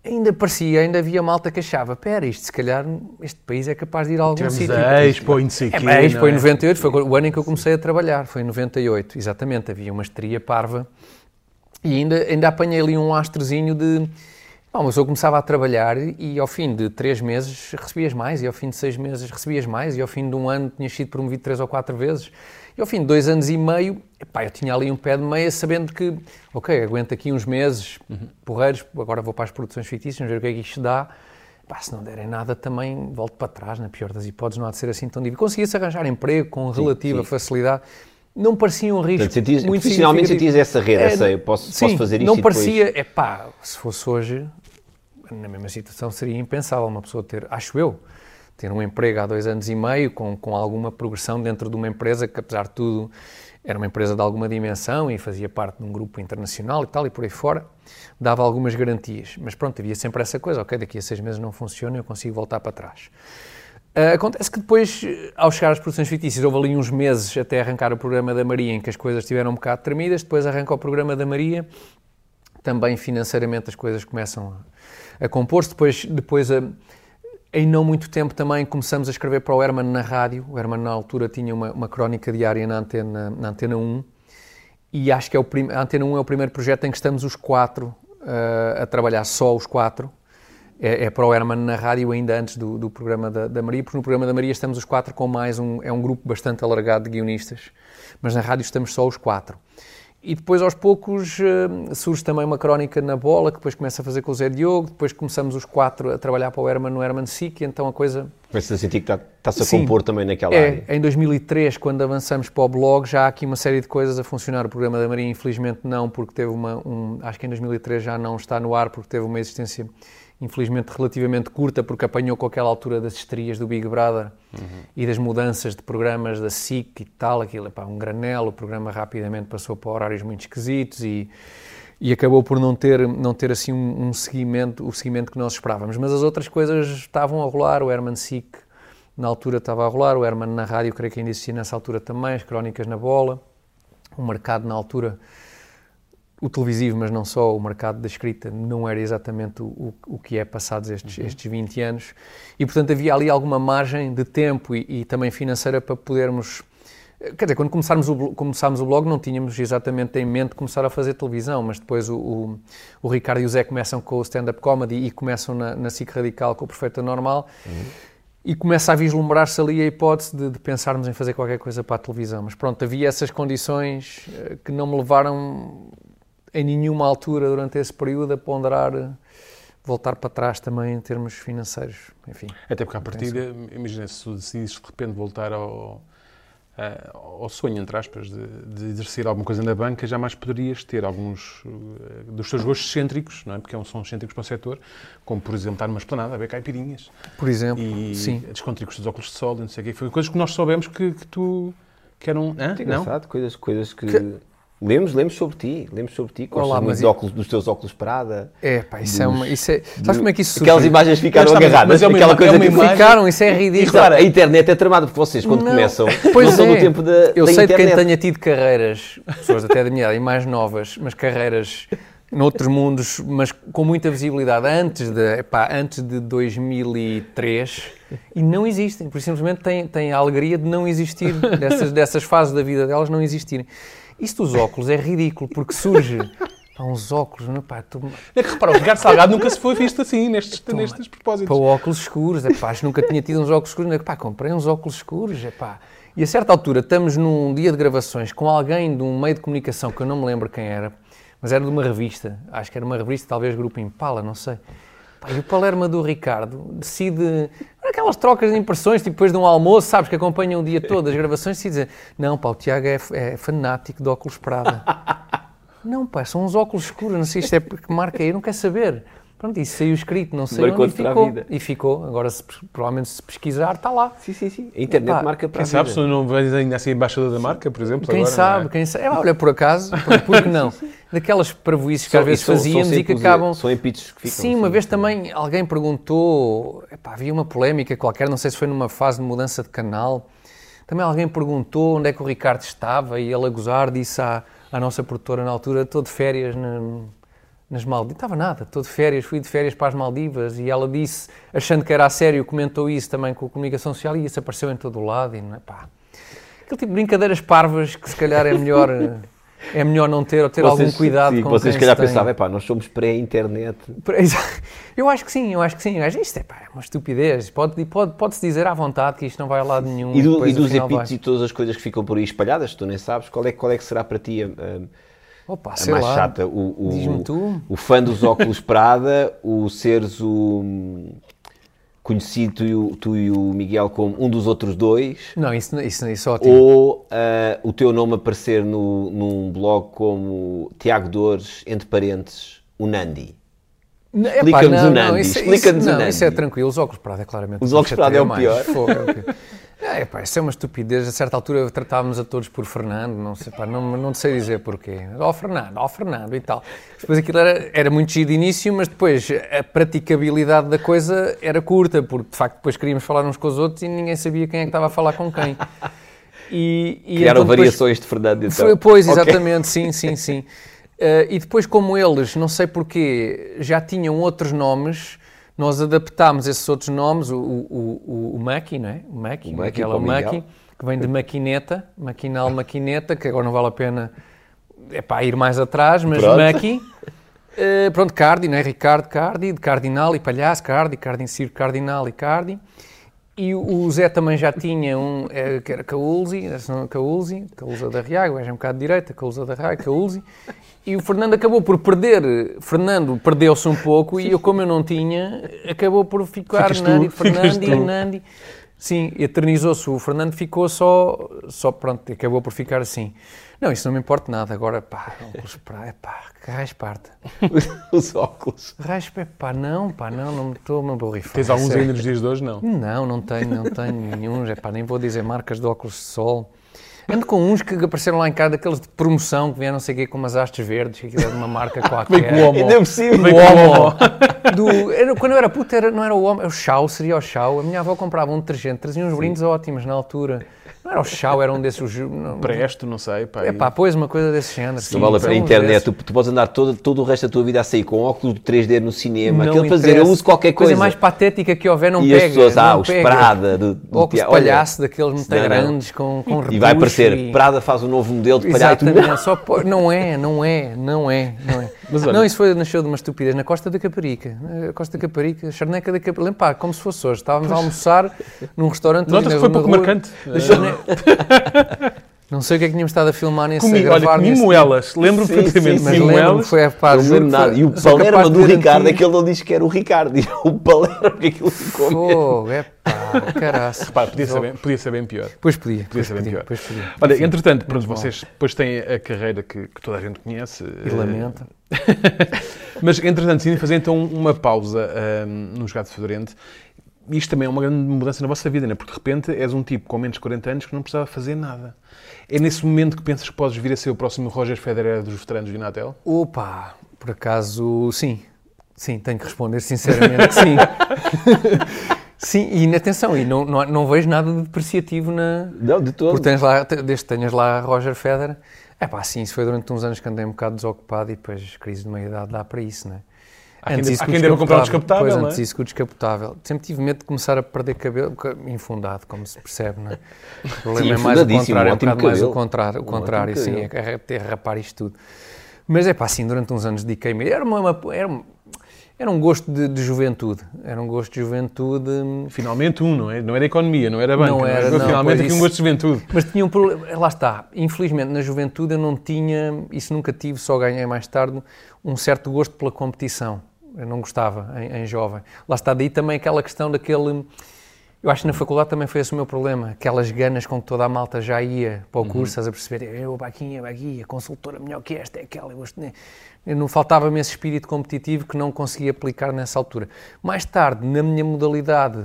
ainda parecia, ainda havia malta que achava, pera, isto se calhar, este país é capaz de ir a algum Tivemos sítio. a Expo sei É, mas a Expo em é? 98 foi o ano em que eu comecei a trabalhar, foi em 98, exatamente, havia uma estria parva e ainda, ainda apanhei ali um astrozinho de... Pá, uma pessoa começava a trabalhar e ao fim de três meses recebias mais, e ao fim de seis meses recebias mais, e ao fim de um ano tinhas sido promovido três ou quatro vezes, e ao fim de dois anos e meio, epá, eu tinha ali um pé de meia sabendo que, ok, aguento aqui uns meses porreiros, agora vou para as produções fictícias, vamos ver o que é que isto dá, Pá, se não derem nada também volto para trás, na pior das hipóteses não há de ser assim tão difícil. Conseguia-se arranjar emprego com relativa sim. facilidade, não parecia um risco Portanto, sentias- muito profissionalmente sentias essa rede, É, essa, eu posso- sim, posso fazer isto não e depois- parecia, é pá, se fosse hoje, na mesma situação seria impensável uma pessoa ter, acho eu, ter um emprego há dois anos e meio com, com alguma progressão dentro de uma empresa que, apesar de tudo, era uma empresa de alguma dimensão e fazia parte de um grupo internacional e tal, e por aí fora, dava algumas garantias. Mas pronto, havia sempre essa coisa, ok, daqui a seis meses não funciona, eu consigo voltar para trás. Ah, acontece que depois, ao chegar às produções fictícias, houve ali uns meses até arrancar o programa da Maria em que as coisas estiveram um bocado tremidas, depois arranca o programa da Maria, também financeiramente as coisas começam a, a compor-se. Depois, depois a, em não muito tempo também começamos a escrever para o Herman na rádio. O Herman na altura tinha uma, uma crónica diária na antena, na antena 1 e acho que é o prim, a Antena 1 é o primeiro projeto em que estamos os quatro uh, a trabalhar, só os quatro. É, é para o Herman na rádio ainda antes do, do programa da, da, Maria, porque no programa da Maria estamos os quatro com mais um, é um grupo bastante alargado de guionistas, mas na rádio estamos só os quatro. E depois, aos poucos, uh, surge também uma crónica na bola, que depois começa a fazer com o Zé Diogo, depois começamos os quatro a trabalhar para o Herman no Herman Sick, então a coisa... Começas a sentir que está- está-se a compor também naquela é, área. Em 2003, quando avançamos para o blog, já há aqui uma série de coisas a funcionar. O programa da Maria, infelizmente, não, porque teve uma... Um, acho que em 2003 já não está no ar, porque teve uma existência, infelizmente, relativamente curta, porque apanhou com aquela altura das estrias do Big Brother e das mudanças de programas da SIC e tal, aquilo, epá, um granelo, o programa rapidamente passou para horários muito esquisitos e e acabou por não ter, não ter assim um, um, seguimento, o seguimento que nós esperávamos. Mas as outras coisas estavam a rolar, o Herman Sick na altura estava a rolar, o Herman na rádio, creio que ainda existia nessa altura também, as crónicas na bola, o mercado na altura, o televisivo, mas não só, o mercado da escrita não era exatamente o, o, o que é passados estes, uhum. estes 20 anos e, portanto, havia ali alguma margem de tempo e, e também financeira para podermos Quer dizer, quando começámos o, começámos o blog não tínhamos exatamente em mente começar a fazer televisão, mas depois o, o, o Ricardo e o Zé começam com o stand-up comedy e começam na, na SIC Radical com o Perfeito Normal uhum. e começa a vislumbrar-se ali a hipótese de, de, pensarmos em fazer qualquer coisa para a televisão. Mas pronto, havia essas condições uh, que não me levaram em nenhuma altura durante esse período a ponderar uh, voltar para trás também em termos financeiros. Enfim, Até porque à partida, imagina se tu decidires de repente voltar ao ao sonho, entre aspas, de, de, exercer alguma coisa na banca, jamais poderias ter alguns uh, dos teus gostos excêntricos, não é? porque são excêntricos para o setor, como, por exemplo, estar numa esplanada a ver caipirinhas. Por exemplo, e sim. descontricos dos óculos de sol, e não sei o quê. Foi coisas que nós soubemos que, que tu... Que eram... Hã? Engraçado, coisas, coisas que... Que- Lemos, lemos sobre ti, lemos sobre ti. Olá, muito mas dos, óculos, dos teus óculos Prada. É, pá, isso é Dos- uma. Isso é, sabes como é que isso surge? Aquelas imagens ficaram agarradas. mas é uma aquela coisa é uma que imagem- Ficaram, isso é E ridículo. claro, a internet é tramada, porque vocês quando Não, começam pois não são é. do tempo da, Eu da sei de internet. quem tenha tido carreiras, pessoas até da minha idade e mais novas, mas carreiras noutros mundos, mas com muita visibilidade antes de, epá, antes de 2003 e não existem, por simplesmente têm, têm a alegria de não existir, dessas, dessas fases da vida delas não existirem. Isto dos óculos é ridículo, porque surge uns óculos, não, pá, tu, É que repara, o Ricardo Salgado nunca se foi visto assim, nestes, nestes propósitos. para óculos escuros, é pá, acho que nunca tinha tido uns óculos escuros, é pá, comprei uns óculos escuros, é pá. E a certa altura estamos num dia de gravações com alguém de um meio de comunicação que eu não me lembro quem era, mas era de uma revista, acho que era uma revista, talvez Grupo Impala, não sei. Pá, e o Palerma do Ricardo decide, aquelas trocas de impressões, tipo depois de um almoço, sabes, que acompanham o dia todo as gravações, decide dizer, não pá, o Tiago é, é fanático de óculos Prada. Não, pá, são uns óculos escuros, não sei isto é porque marca aí, não quero saber. Pronto, isso saiu escrito, não sei Marcou-te onde e para a ficou. vida. E ficou. Agora, se, provavelmente, se pesquisar, está lá. Sim, sim, sim. A internet marca para Quem a sabe vida. se não vens ainda assim embaixador da marca, por exemplo. Quem agora, sabe, não é? quem sabe. É, olha, por acaso, por, que não? Daquelas parvoíces que São- às vezes são fazíamos e que acabam... São empitos que ficam. Sim, uma vez também alguém perguntou, epá, havia uma polémica qualquer, não sei se foi numa fase de mudança de canal, também alguém perguntou onde é que o Ricardo estava e ele a gozar disse à, à nossa produtora na altura, estou de férias na- nas Maldivas, estava nada, estou de férias, fui de férias para as Maldivas e ela disse, achando que era a sério, comentou isso também com a comunicação social e isso apareceu em todo o lado e não é pá. Aquele tipo de brincadeiras parvas que se calhar é melhor, é melhor não ter ou ter algum cuidado sim, com vocês se calhar pensavam, epá, nós somos pré-internet. Eu acho que sim, eu acho que sim. Acho, Isto é, pá, é uma estupidez. Pode, pode, pode-se dizer à vontade que isto não vai a lado nenhum. E, do- depois, e dos vai. e todas as coisas que ficam por aí espalhadas, tu nem sabes, qual é, qual é que será para ti a- Opa, a sei mais lá. chata? O, o- o fã dos óculos Prada, o seres o conhecido tu e, o, tu e o Miguel como um dos outros dois, Não, isso, isso, isso é ótimo. ou ah, o teu nome aparecer no, num blog como Tiago Dores, entre parênteses, o Nandi. Explica-nos o Nandi, isso, explica-nos o não, isso é Nandi. tranquilo. Os óculos Prada é claramente. Os óculos Prada é o mais. pior. Fogo, é o pior. É, pá, isso é uma estupidez. A certa altura tratávamos a todos por Fernando, não sei, pá, não, não sei dizer porquê. Ó Fernando, ó Fernando e tal. Depois aquilo era, era muito giro de início, mas depois a praticabilidade da coisa era curta, porque de facto depois queríamos falar uns com os outros e ninguém sabia quem é que estava a falar com quem. E, e Criaram então depois- variações de Fernando, então. foi- pois, exatamente, sim, sim, sim. Eh, e depois, como eles, não sei porquê, já tinham outros nomes, nós adaptámos esses outros nomes, o, o, o, o Maki, não é? O Maki, O Maki. Maki, que vem de maquineta, maquinal, maquineta, que agora não vale a pena é para ir mais atrás, mas Pronto. Maki. Eh, pronto, Cardi, não é? Ricardo Cardi, de Cardinal e Palhaço, Cardi, Cardi Circo Cardinal e Cardi. E o Zé também já tinha um, eh, que era Caulzi, não é Caulzi, Caulza da Riago, é um bocado de direita, Caulza da Riago, Caulzi. E o Fernando acabou por perder, Fernando perdeu-se um pouco e eu, como eu não tinha, acabou por ficar Ficas Nandi, e tu. Nandi. Sim, eternizou-se. O Fernando ficou só, só, pronto, acabou por ficar assim. Não, isso não me importa nada. Agora, pá, óculos para, é pá, que raio esparta. Os óculos. Raio esparta, pá, não, pá, não, não me estou-me a borrifar. Tens alguns ainda nos dias de hoje? Não. Não, não tenho, não tenho nenhum. É pá, nem vou dizer marcas de óculos de sol. Ando com uns que apareceram lá em casa, daqueles de promoção, que vieram não sei o quê, com umas hastes verdes, que aquilo é de uma marca qualquer. com o Homo. Ainda cima. Bem O com o Homo. Do, era- quando eu era puto, era, não era o Homo, era o Chau, seria o Chau. A minha avó comprava um detergente, trazia uns brindes ótimos na altura. Não era o Chau, era um desses... Não, Presto, não sei. Pá, é pá, pois uma coisa desse género. sim, vale a uns internet, tu, tu podes andar todo, todo o resto da tua vida a sair com óculos de 3D no cinema, Não aquele para dizer eu uso qualquer coisa. mais patética que houver não e pega. as pessoas, ah, os pega. Prada, do, do Óculos de palhaço, daqueles muito não, não. grandes, com, com E vai aparecer, e- Prada faz um novo modelo de palhaço. Exatamente, só não é, não é, não é, não é. Mas olha- não, isso foi, nasceu de uma estupidez na Costa da Caparica. Na Costa da Caparica, Charneca da Caparica. Pá, como se fosse hoje. Estávamos a almoçar num restaurante. Notas que foi pouco rua. marcante. Charne- Não sei o que é que tínhamos estado a filmar nesse Comi, a olha, gravar comi moelas. Lembro-me perfeitamente. Mas lembro-me que foi, pá, Não me juro lembro que nada. E o Palermo do Ricardo, antigo. aquele não disse que era o Ricardo, diz o Palermo, que aquilo ficou mesmo. Fogo, é pá, caraças. Repara, podia ser, bem, podia ser bem pior. Pois podia, pois ser bem podia, pior. pois podia. Olha, entretanto, pronto, vocês depois têm a carreira que, que toda a gente conhece. E eh, lamenta. Mas, entretanto, decidem fazer então uma pausa ahm, no Jogado Fedorente. Isto também é uma grande mudança na vossa vida, né? porque de repente és um tipo com menos de 40 anos que não precisava fazer nada. É nesse momento que pensas que podes vir a ser o próximo Roger Federer dos veteranos do Inatel? Opa, por acaso, sim. Sim, tenho que responder sinceramente que sim. sim, e atenção, e não, não, não vejo nada de depreciativo na... Não, de todo. Porque tens lá, desde que tenhas lá Roger Federer. É pá, sim, isso foi durante uns anos que andei um bocado desocupado e depois crise de meia-idade dá para isso, não é? Há quem- isso há que o quem deva comprar um descapotável, Pois, não é? antes isso que o descapotável. Sempre tive medo de começar a perder cabelo, ca- infundado, como se percebe, não é? O problema é mais o contrário, é um bocado mais o contrário, o Um contrário sim, é, é ter rapar isto tudo. Mas é pá, assim, durante uns anos dediquei-me, era, uma, uma- era, um- era um gosto de, de juventude, era um gosto de juventude... hum, Finalmente um, não é? Não era economia, não era banca. Não é? era, não, Finalmente aqui um gosto de juventude. Mas tinha um problema, lá está, infelizmente na juventude eu não tinha, isso nunca tive, só ganhei mais tarde, um certo gosto pela competição. Eu não gostava em, em jovem. Lá está, daí também aquela questão daquele. Eu acho que na faculdade também foi esse o meu problema, aquelas ganas com que toda a malta já ia para o curso, estás a perceber? Eu, Baquinha, Baquinha, consultora melhor que esta, é aquela, eu Eu não faltava-me esse espírito competitivo que não conseguia aplicar nessa altura. Mais tarde, na minha modalidade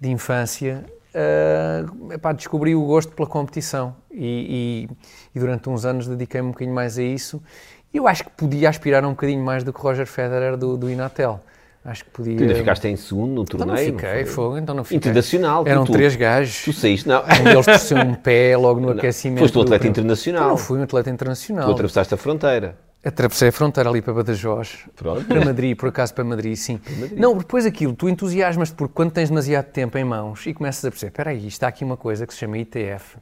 de infância, ah, epá, descobri o gosto pela competição e, e- e durante uns anos dediquei-me um bocadinho mais a isso. Eu acho que podia aspirar um bocadinho mais do que Roger Federer do, do Inatel. Acho que podia. Tu ainda ficaste em segundo no Então torneio? não fiquei, foi? fogo, então não fiquei. Internacional. Eram tu- três gajos. Tu saíste, não. Um deles torceu um pé logo no aquecimento. Foste um do- atleta Então internacional. não fui um atleta internacional. Tu atravessaste a fronteira. Atravessei a fronteira ali para Badajoz. Pronto. Para Madrid, por acaso para Madrid, sim. Não, depois aquilo, tu entusiasmas-te porque quando tens demasiado tempo em mãos e começas a perceber, espera aí, está aqui uma coisa que se chama ITF,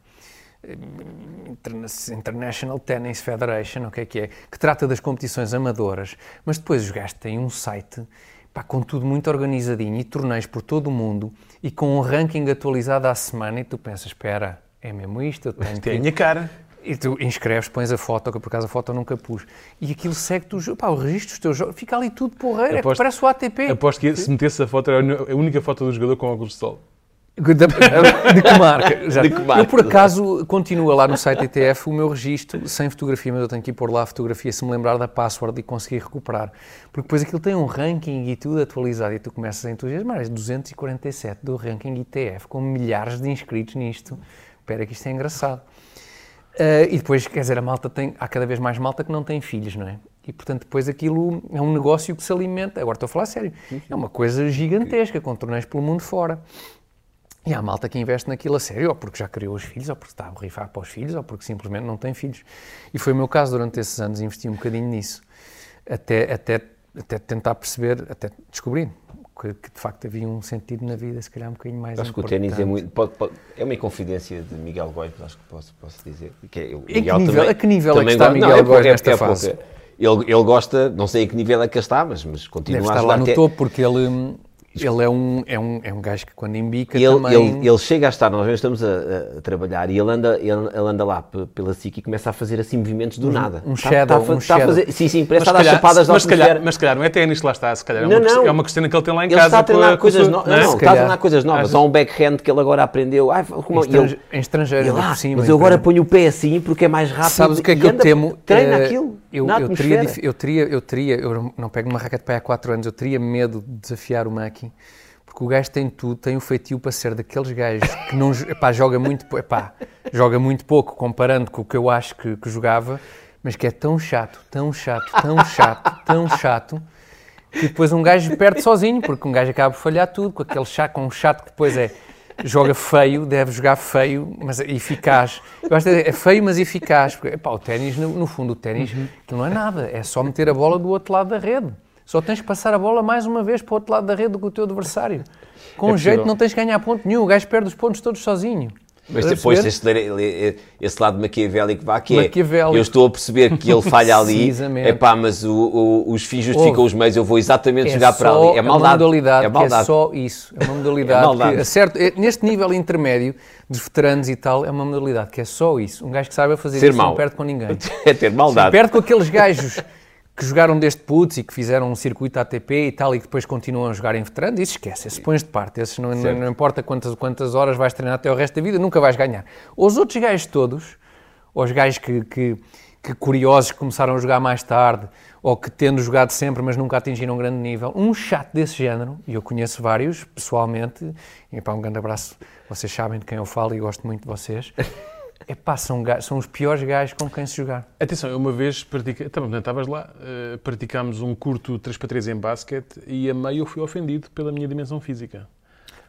International Tennis Federation, o que é que é, que trata das competições amadoras, mas depois os gajos têm um site pá, com tudo muito organizadinho e torneios por todo o mundo e com um ranking atualizado à semana e tu pensas, espera, é mesmo isto? Eu tenho Tem a que... minha cara. E tu inscreves, pões a foto, que por acaso a foto eu nunca pus. E aquilo segue-te o jogo. Pá, o registro dos teus jogos. Fica ali tudo porreiro. É que Aposto- parece o ATP. Aposto que se metesse a foto, era a uni- a única foto do jogador com óculos de sol. De, que marca? Já. De que marca? Eu, por acaso, continua lá no site ETF o meu registro sem fotografia, mas eu tenho que ir pôr lá a fotografia se me lembrar da password e conseguir recuperar. Porque depois aquilo tem um ranking e tudo atualizado e tu começas a entusiasmar. És 247 do ranking ETF, com milhares de inscritos nisto. Espera que isto é engraçado. Ah, e depois, quer dizer, a malta tem, há cada vez mais malta que não tem filhos, não é? E portanto, depois aquilo é um negócio que se alimenta. Agora estou a falar sério. É uma coisa gigantesca, com torneios pelo mundo fora. E há malta que investe naquilo a sério, ou porque já criou os filhos, ou porque está a borrifar para os filhos, ou porque simplesmente não tem filhos. E foi o meu caso durante esses anos, investi um bocadinho nisso. Até, até, até tentar perceber, até descobrir que, que, de facto havia um sentido na vida, se calhar um bocadinho mais Acho que o importante. ténis é muito. pode- pode- é uma inconfidência de Miguel Góis, acho que posso, posso dizer. Que é, que nível- a que nível é que está Miguel não, é é- nesta é fase? Ele, ele gosta, não sei em que nível é que está, mas, mas continua Deve a estar lá no te- topo, porque ele, hum, ele é, um, é, um, é um gajo que quando embica Ele, também... ele, ele chega a estar, nós estamos a, a trabalhar e ele anda, ele, ele anda lá pe- pela SIC e começa a fazer assim movimentos do nada. um Tá- shadow, tá fa- um tá a shadow. fazer- sim, sim, parece estar a dar chapadas da mas, se calhar, mas se calhar não é ténis, lá está. Se calhar é Não, uma, questão- não. é uma questão que ele tem lá em Ele casa. está a treinar com coisas novas. não é? Não, Se está a treinar coisas novas. Há um backhand que ele agora aprendeu. Ai, como, em, ele- em estrangeiro, e lá, por cima. mas eu agora estrangeiro. ponho o pé assim porque é mais rápido. Sabes o que é que eu temo? Treina Eh, aquilo. Eu, eu, teria, eu, teria, eu teria, eu não pego uma raquete para aí há 4 anos, eu teria medo de desafiar o Maki, porque o gajo tem tudo, tem o feitio para ser daqueles gajos que não, epá, joga muito, epá, joga muito pouco comparando com o que eu acho que, que jogava, mas que é tão chato, tão chato, tão chato, tão chato, que depois um gajo perde sozinho, porque um gajo acaba por falhar tudo, com aquele chato, com um chato que depois é joga feio, deve jogar feio, mas eficaz. Eu acho que é feio, mas eficaz. Porque, epá, o ténis, no, no fundo, o ténis aquilo não é nada, é só meter a bola do outro lado da rede. Só tens que passar a bola mais uma vez para o outro lado da rede do que o teu adversário. Com É jeito possível. não tens que ganhar ponto nenhum, o gajo perde os pontos todos sozinho. Mas depois tens de ler esse lado maquiavélico vá, que é, eu estou a perceber que ele falha ali, é pá, mas o- o- os fins justificam os meios, eu vou exatamente É jogar para ali. É maldade. uma modalidade é que maldade. é só isso. É uma modalidade É maldade. que, é- neste nível intermédio dos veteranos e tal, é uma modalidade que é só isso. Um gajo que saiba fazer Ser isso mau. não perde com ninguém. É ter maldade. Perde com aqueles gajos que jogaram desde putz e que fizeram um circuito ATP e tal e que depois continuam a jogar em veteranos, isso esquece, esses pões de parte, esses não, não, não importa quantas, quantas horas vais treinar até o resto da vida, nunca vais ganhar. Os outros gajos todos, os gajos que, que, que curiosos que começaram a jogar mais tarde, ou que tendo jogado sempre, mas nunca atingiram um grande nível. Um chato desse género, e eu conheço vários pessoalmente, e pá, um grande abraço, vocês sabem de quem eu falo e gosto muito de vocês. Epá, são, gajos- são os piores gajos com quem se jogar. Atenção, eu uma vez pratica... Também, estavas lá, eh, praticámos um curto 3x3 em basquete e a meio eu fui ofendido pela minha dimensão física.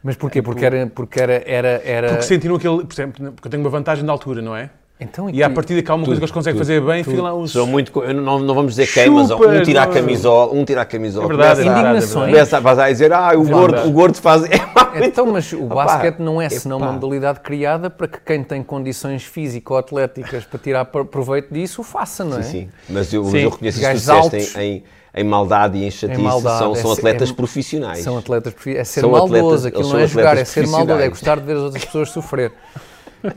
Mas porquê? Porque era... Porque era, era, era... Porque sentiram aquele... Por exemplo, porque eu tenho uma vantagem de altura, não é? Então, E tu- partida que há uma coisa que eles conseguem fazer bem, fica lá uns... São muito. Não, não vamos dizer quem, mas um Chupas, tira a camisola, um tira a camisola. É verdade, é começa, é Indignações. verdade. começa a dizer, ah, o gordo, o gordo faz. Então, mas o basquete não é senão uma modalidade criada para que quem tem condições físico-atléticas para tirar pro- proveito disso, o faça, não é? Sim, sim. Mas eu, Sim. eu reconheço isso em, em, em maldade e em chatice. maldade, são, são é- atletas é- profissionais. São atletas, profi- é ser São maldoso, atletas- aquilo não é jogar, é ser maldoso, é profissionais. gostar de ver as outras pessoas sofrer.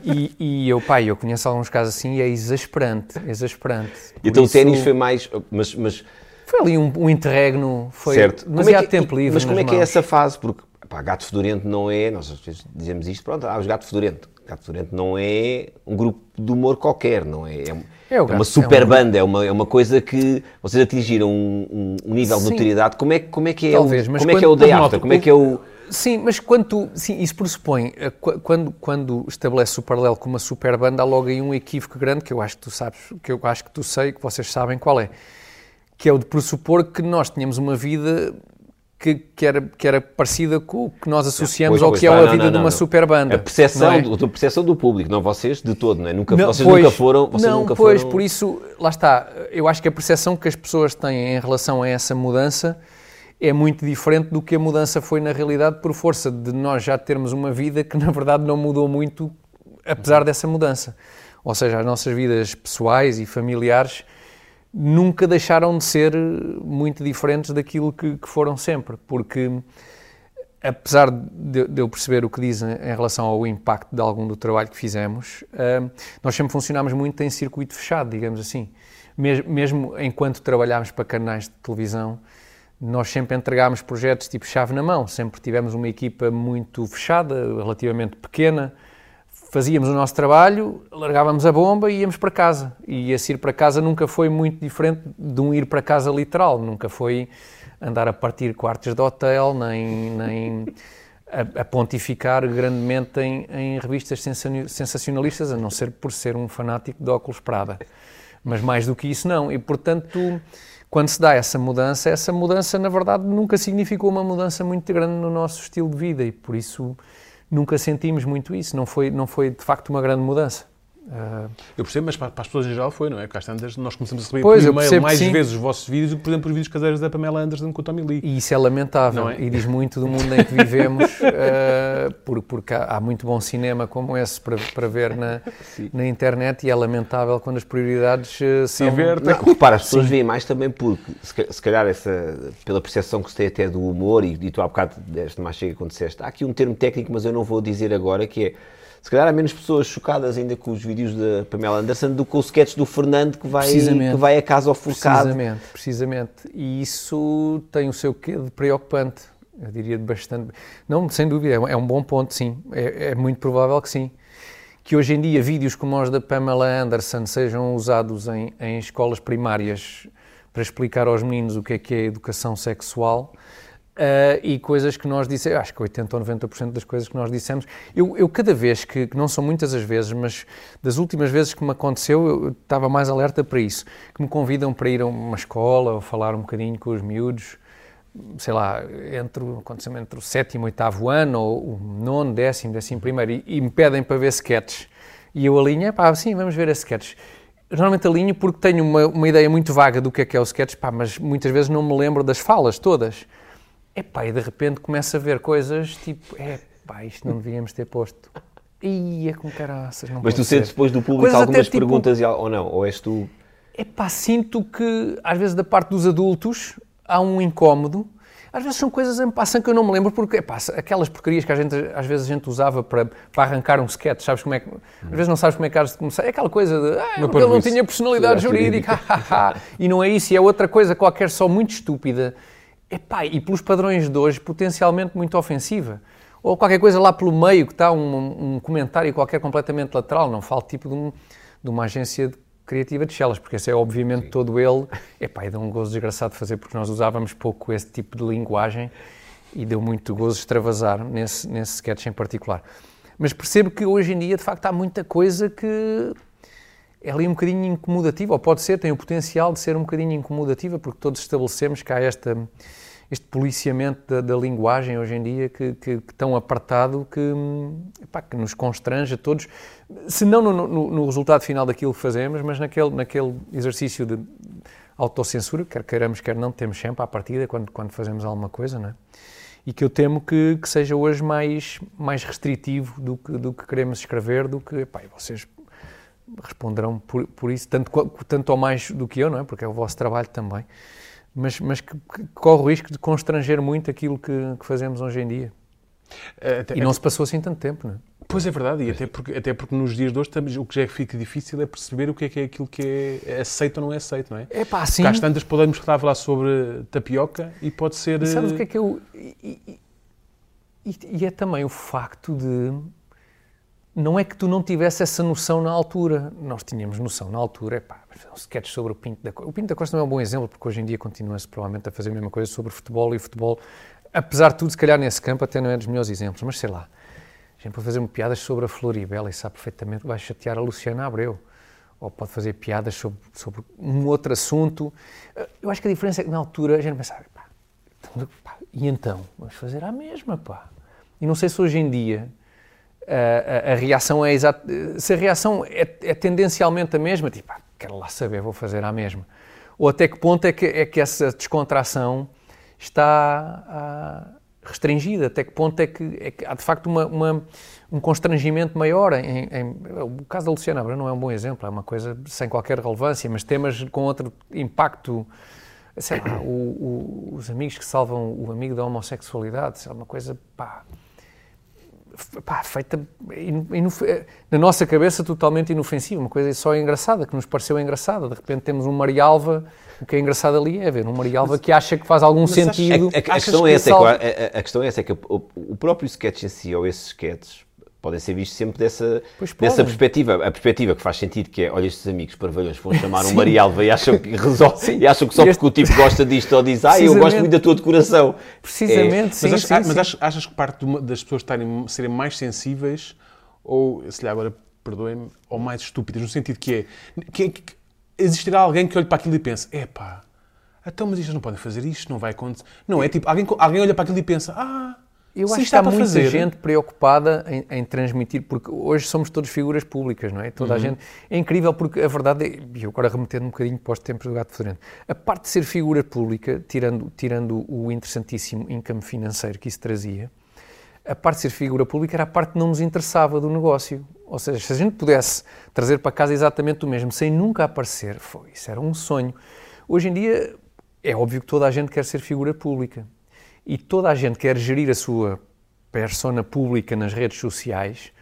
E, e eu, pai, eu conheço alguns casos assim e é exasperante, exasperante. Por Então o isso, ténis foi mais. Mas, mas Foi ali um, um interregno, foi certo. Como é demasiado que- tempo livre Mas como é que é mãos. essa fase? Porque pá, gato fedorento não é. Nós às vezes dizemos isto, pronto, ah, os gato fedorento. Gato fedorento não é um grupo de humor qualquer, não é? É, É o é gato- uma super é um- banda, é uma, é uma coisa que vocês atingiram um, um- nível de Sim. notoriedade. Como é, que- como é que é Talvez, o, mas como é, que é o day after? Como é que é o. Sim, mas quando tu, sim, isso pressupõe, eh, qu- quando, quando estabelece o paralelo com uma super banda, há logo aí um equívoco grande que eu acho que tu sabes, que eu acho que tu sei, que vocês sabem qual é, que é o de pressupor que nós tínhamos uma vida que, que, era, que era parecida com o que nós associamos Pois, ao que é não, a não, vida não, de uma não. super banda. A percepção, não é? do, a percepção do público, não vocês de todo, não é? Nunca, Não, vocês pois, nunca foram. Vocês não, nunca pois, foram... por isso, lá está. Eu acho que a percepção que as pessoas têm em relação a essa mudança é muito diferente do que a mudança foi na realidade por força de nós já termos uma vida que na verdade não mudou muito apesar dessa mudança. Ou seja, as nossas vidas pessoais e familiares nunca deixaram de ser muito diferentes daquilo que, que foram sempre, porque apesar de, de eu perceber o que dizem em relação ao impacto de algum do trabalho que fizemos, ah, nós sempre funcionámos muito em circuito fechado, digamos assim. Mes- Mesmo enquanto trabalhámos para canais de televisão, nós sempre entregámos projetos tipo chave na mão, sempre tivemos uma equipa muito fechada, relativamente pequena, fazíamos o nosso trabalho, largávamos a bomba e íamos para casa. E esse ir para casa nunca foi muito diferente de um ir para casa literal, nunca foi andar a partir quartos de hotel, nem, nem a, a pontificar grandemente em, em revistas sensa- sensacionalistas, a não ser por ser um fanático de óculos Prada. Mas mais do que isso, não. E, portanto, quando se dá essa mudança, essa mudança, na verdade, nunca significou uma mudança muito grande no nosso estilo de vida e, por isso, nunca sentimos muito isso. Não foi, não foi de facto, uma grande mudança. Ah, Eu percebo, mas para, para as pessoas em geral foi, não é? Porque às tantas nós começamos a receber Pois, por e-mail mais vezes os vossos vídeos do que, por exemplo, os vídeos caseiros da Pamela Anderson com o Tommy Lee. E isso é lamentável Não é? e diz muito do mundo em que vivemos, eh, por- porque há, há muito bom cinema como esse para, para ver na, na internet e é lamentável quando as prioridades eh, são... ver, Não, repara, as pessoas veem mais também porque, se se calhar, essa, pela percepção que se tem até do humor, e, e tu há bocado deste mais chega quando disseste, há aqui um termo técnico, mas eu não vou dizer agora, que é, se calhar há menos pessoas chocadas ainda com os vídeos da Pamela Anderson do que com o sketch do Fernando que vai, que vai a casa ao forcado. Precisamente, precisamente. E isso tem o seu quê de preocupante. Eu diria de bastante. Não, sem dúvida, é um- é um bom ponto, sim. É, é muito provável que sim. Que hoje em dia vídeos como os da Pamela Anderson sejam usados em, em escolas primárias para explicar aos meninos o que é que é educação sexual. Ah, e coisas que nós dissemos, acho que 80 ou 90% das coisas que nós dissemos, eu, eu cada vez, que, que não são muitas as vezes, mas das últimas vezes que me aconteceu, eu estava mais alerta para isso, que me convidam para ir a uma escola ou falar um bocadinho com os miúdos, sei lá, entre, aconteceu entre o sétimo e oitavo ano, ou o nono, décimo, décimo primeiro, e, e me pedem para ver sketches. E eu alinho, pá, sim, vamos ver a sketches. Normalmente alinho porque tenho uma, uma ideia muito vaga do que é que é o sketch, pá, mas muitas vezes não me lembro das falas todas. Epá, e de repente começo a ver coisas tipo, é pá, isto não devíamos ter posto. Ia com caraças, não Mas tu sentes depois do público Coisas algumas tipo- perguntas e ou não? Ou és tu... Epá, sinto que às vezes da parte dos adultos há um incómodo. Às vezes são coisas em passam que eu não me lembro, porque epá, aquelas porcarias que a gente, às vezes a gente usava para, para arrancar um sketch, sabes como é que. Às vezes não sabes como é que has de começar. É aquela coisa de. Ah, porque ele não tinha personalidade jurídica. e não é isso, e é outra coisa qualquer só muito estúpida. Epá, e pelos padrões de hoje, potencialmente muito ofensiva. Ou qualquer coisa lá pelo meio que está um, um comentário qualquer completamente lateral. Não falo tipo de, um- de uma agência de criativa de Chelas, porque esse é obviamente Sim. todo ele. Epá, e deu um gozo desgraçado de fazer, porque nós usávamos pouco esse tipo de linguagem e deu muito gozo extravasar nesse, nesse sketch em particular. Mas percebo que hoje em dia, de facto, há muita coisa que é ali um bocadinho incomodativa, ou pode ser, tem o potencial de ser um bocadinho incomodativa, porque todos estabelecemos que há esta, este policiamento da, da linguagem hoje em dia que, que, que tão apertado que, epá, que nos constrange a todos, se não no, no, no, resultado final daquilo que fazemos, mas naquele, naquele exercício de autocensura, quer queiramos, quer não, temos sempre à partida quando, quando fazemos alguma coisa, não é? e que eu temo que, que, seja hoje mais, mais restritivo do que, do que queremos escrever, do que, pá, vocês responderão por, por isso, tanto, tanto ou mais do que eu, não é? Porque é o vosso trabalho também, mas, mas que, que corre o risco de constranger muito aquilo que, que fazemos hoje em dia. Até, e não se passou assim tanto tempo, não é? Pois é verdade, e até porque, até porque nos dias de hoje estamos, o que já fica difícil é perceber o que é, que é aquilo que é aceito ou não é aceito, não é? É pá, sim. Porque às tantas podemos estar a falar sobre tapioca e pode ser... E sabes o que é que eu... E, e, e, é também o facto de... Não é que tu não tivesse essa noção na altura. Nós tínhamos noção na altura, é pá, um sketch sobre o Pinto da Costa. O Pinto da Costa não é um bom exemplo, porque hoje em dia continua-se provavelmente a fazer a mesma coisa sobre futebol e futebol, apesar de tudo, se calhar nesse campo até não é dos melhores exemplos, mas sei lá gente pode fazer piadas sobre a Floribela e sabe perfeitamente que vai chatear a Luciana Abreu. Ou pode fazer piadas sobre, sobre um outro assunto. Eu acho que a diferença é que na altura a gente pensava, pá, pá, e então? Vamos fazer a mesma, pá. E não sei se hoje em dia a, a, reação é exata. Se a reação é, é, tendencialmente a mesma, tipo, pá, quero lá saber, vou fazer a mesma. Ou até que ponto é que, é que essa descontração está a, restringida, até que ponto é que, é que há de facto uma, uma, um constrangimento maior. Em, em, o caso da Luciana Abreu não é um bom exemplo, é uma coisa sem qualquer relevância, mas temas com outro impacto, sei lá, o, o, os amigos que salvam o amigo da homossexualidade, é uma coisa, pá, pá, feita na nossa cabeça totalmente inofensiva, uma coisa só engraçada, que nos pareceu engraçada. De repente temos um Marialva o que é engraçado ali é ver um Marialva que acha que faz algum sentido. A, a, a, questão é essa, é que, a, questão é essa, é que o, o próprio sketch em si, ou esses sketches, podem ser vistos sempre dessa, dessa perspectiva. A perspectiva que faz sentido, que é, olha, estes amigos parvalhões vão chamar um Marialva e acham que resolve, e acham que só porque o tipo gosta disto ou diz, ah, eu gosto muito da tua decoração. Precisamente, é, sim, Mas, sim, sim, mas achas, achas, que parte das pessoas estarem, serem mais sensíveis, ou, se lhe agora perdoem-me, ou mais estúpidas, no sentido que é, que, que, existirá alguém que olhe para aquilo e pense, epá, então, mas isto não podem fazer isto, não vai acontecer. Não é tipo, alguém, alguém olha para aquilo e pensa, ah, eu acho que há muita fazer. gente preocupada em, em, transmitir, porque hoje somos todos figuras públicas, não é? Toda uhum. a gente. É incrível porque a verdade é, e agora remetendo um bocadinho para os tempos do gato fedorento, a parte de ser figura pública, tirando, tirando o interessantíssimo income financeiro que isso trazia, a parte de ser figura pública era a parte que não nos interessava do negócio. Ou seja, se a gente pudesse trazer para casa exatamente o mesmo, sem nunca aparecer, foi, isso era um sonho. Hoje em dia, é óbvio que toda a gente quer ser figura pública e toda a gente quer gerir a sua persona pública nas redes sociais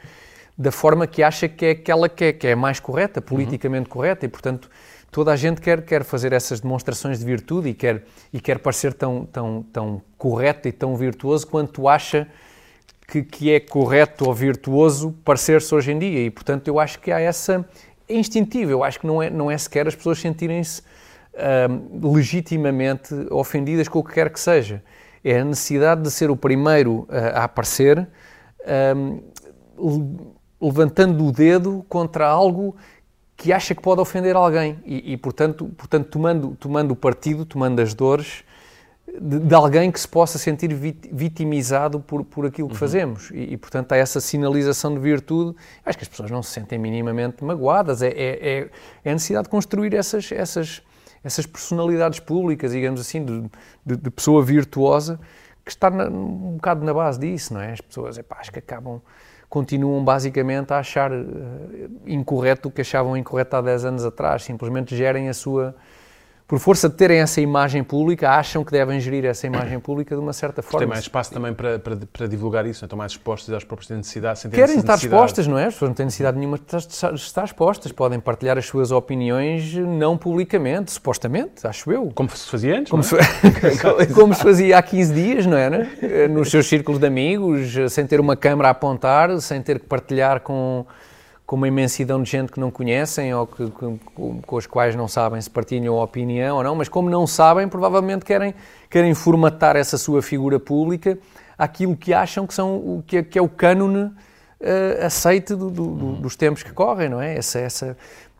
da forma que acha que é aquela que é, que é mais correta, uhum. politicamente uhum. correta, e portanto toda a gente quer, quer fazer essas demonstrações de virtude e quer, e quer parecer tão, tão, tão correto e tão virtuoso quanto acha que, que é correto ou virtuoso parecer-se hoje em dia. E portanto eu acho que há essa. É instintivo, eu acho que não é, não é sequer as pessoas sentirem-se uh, legitimamente ofendidas com o que quer que seja é a necessidade de ser o primeiro a, a aparecer, um, levantando o dedo contra algo que acha que pode ofender alguém e, e portanto, portanto tomando, tomando o partido, tomando as dores de, de alguém que se possa sentir vit, vitimizado por, por aquilo que uhum. fazemos. E, e, portanto, há essa sinalização de virtude. Acho que as pessoas não se sentem minimamente magoadas. É, é, é, é a necessidade de construir essas, essas, essas personalidades públicas, digamos assim, de, de, de pessoa virtuosa, que está na, um bocado na base disso, não é? As pessoas, epá, acho que acabam, continuam basicamente a achar uh, incorreto o que achavam incorreto há 10 anos atrás, simplesmente gerem a sua por força de terem essa imagem pública, acham que devem gerir essa imagem pública de uma certa forma. Tem mais espaço também para, para, para divulgar isso, estão mais expostas às próprias necessidades. Querem estar expostas, não é? As pessoas não têm necessidade nenhuma de estar expostas, podem partilhar as suas opiniões não publicamente, supostamente, acho eu. Como se fazia antes, Como, é? se... Como se fazia há 15 dias, não era? Nos seus círculos de amigos, sem ter uma câmara a apontar, sem ter que partilhar com com uma imensidão de gente que não conhecem ou que, com, os quais não sabem se partilham opinião ou não, mas como não sabem, provavelmente querem, querem formatar essa sua figura pública àquilo que acham que, são, o, que, é, que é o cânone uh, aceite do, do, do, dos tempos que correm, não é? Essa, essa,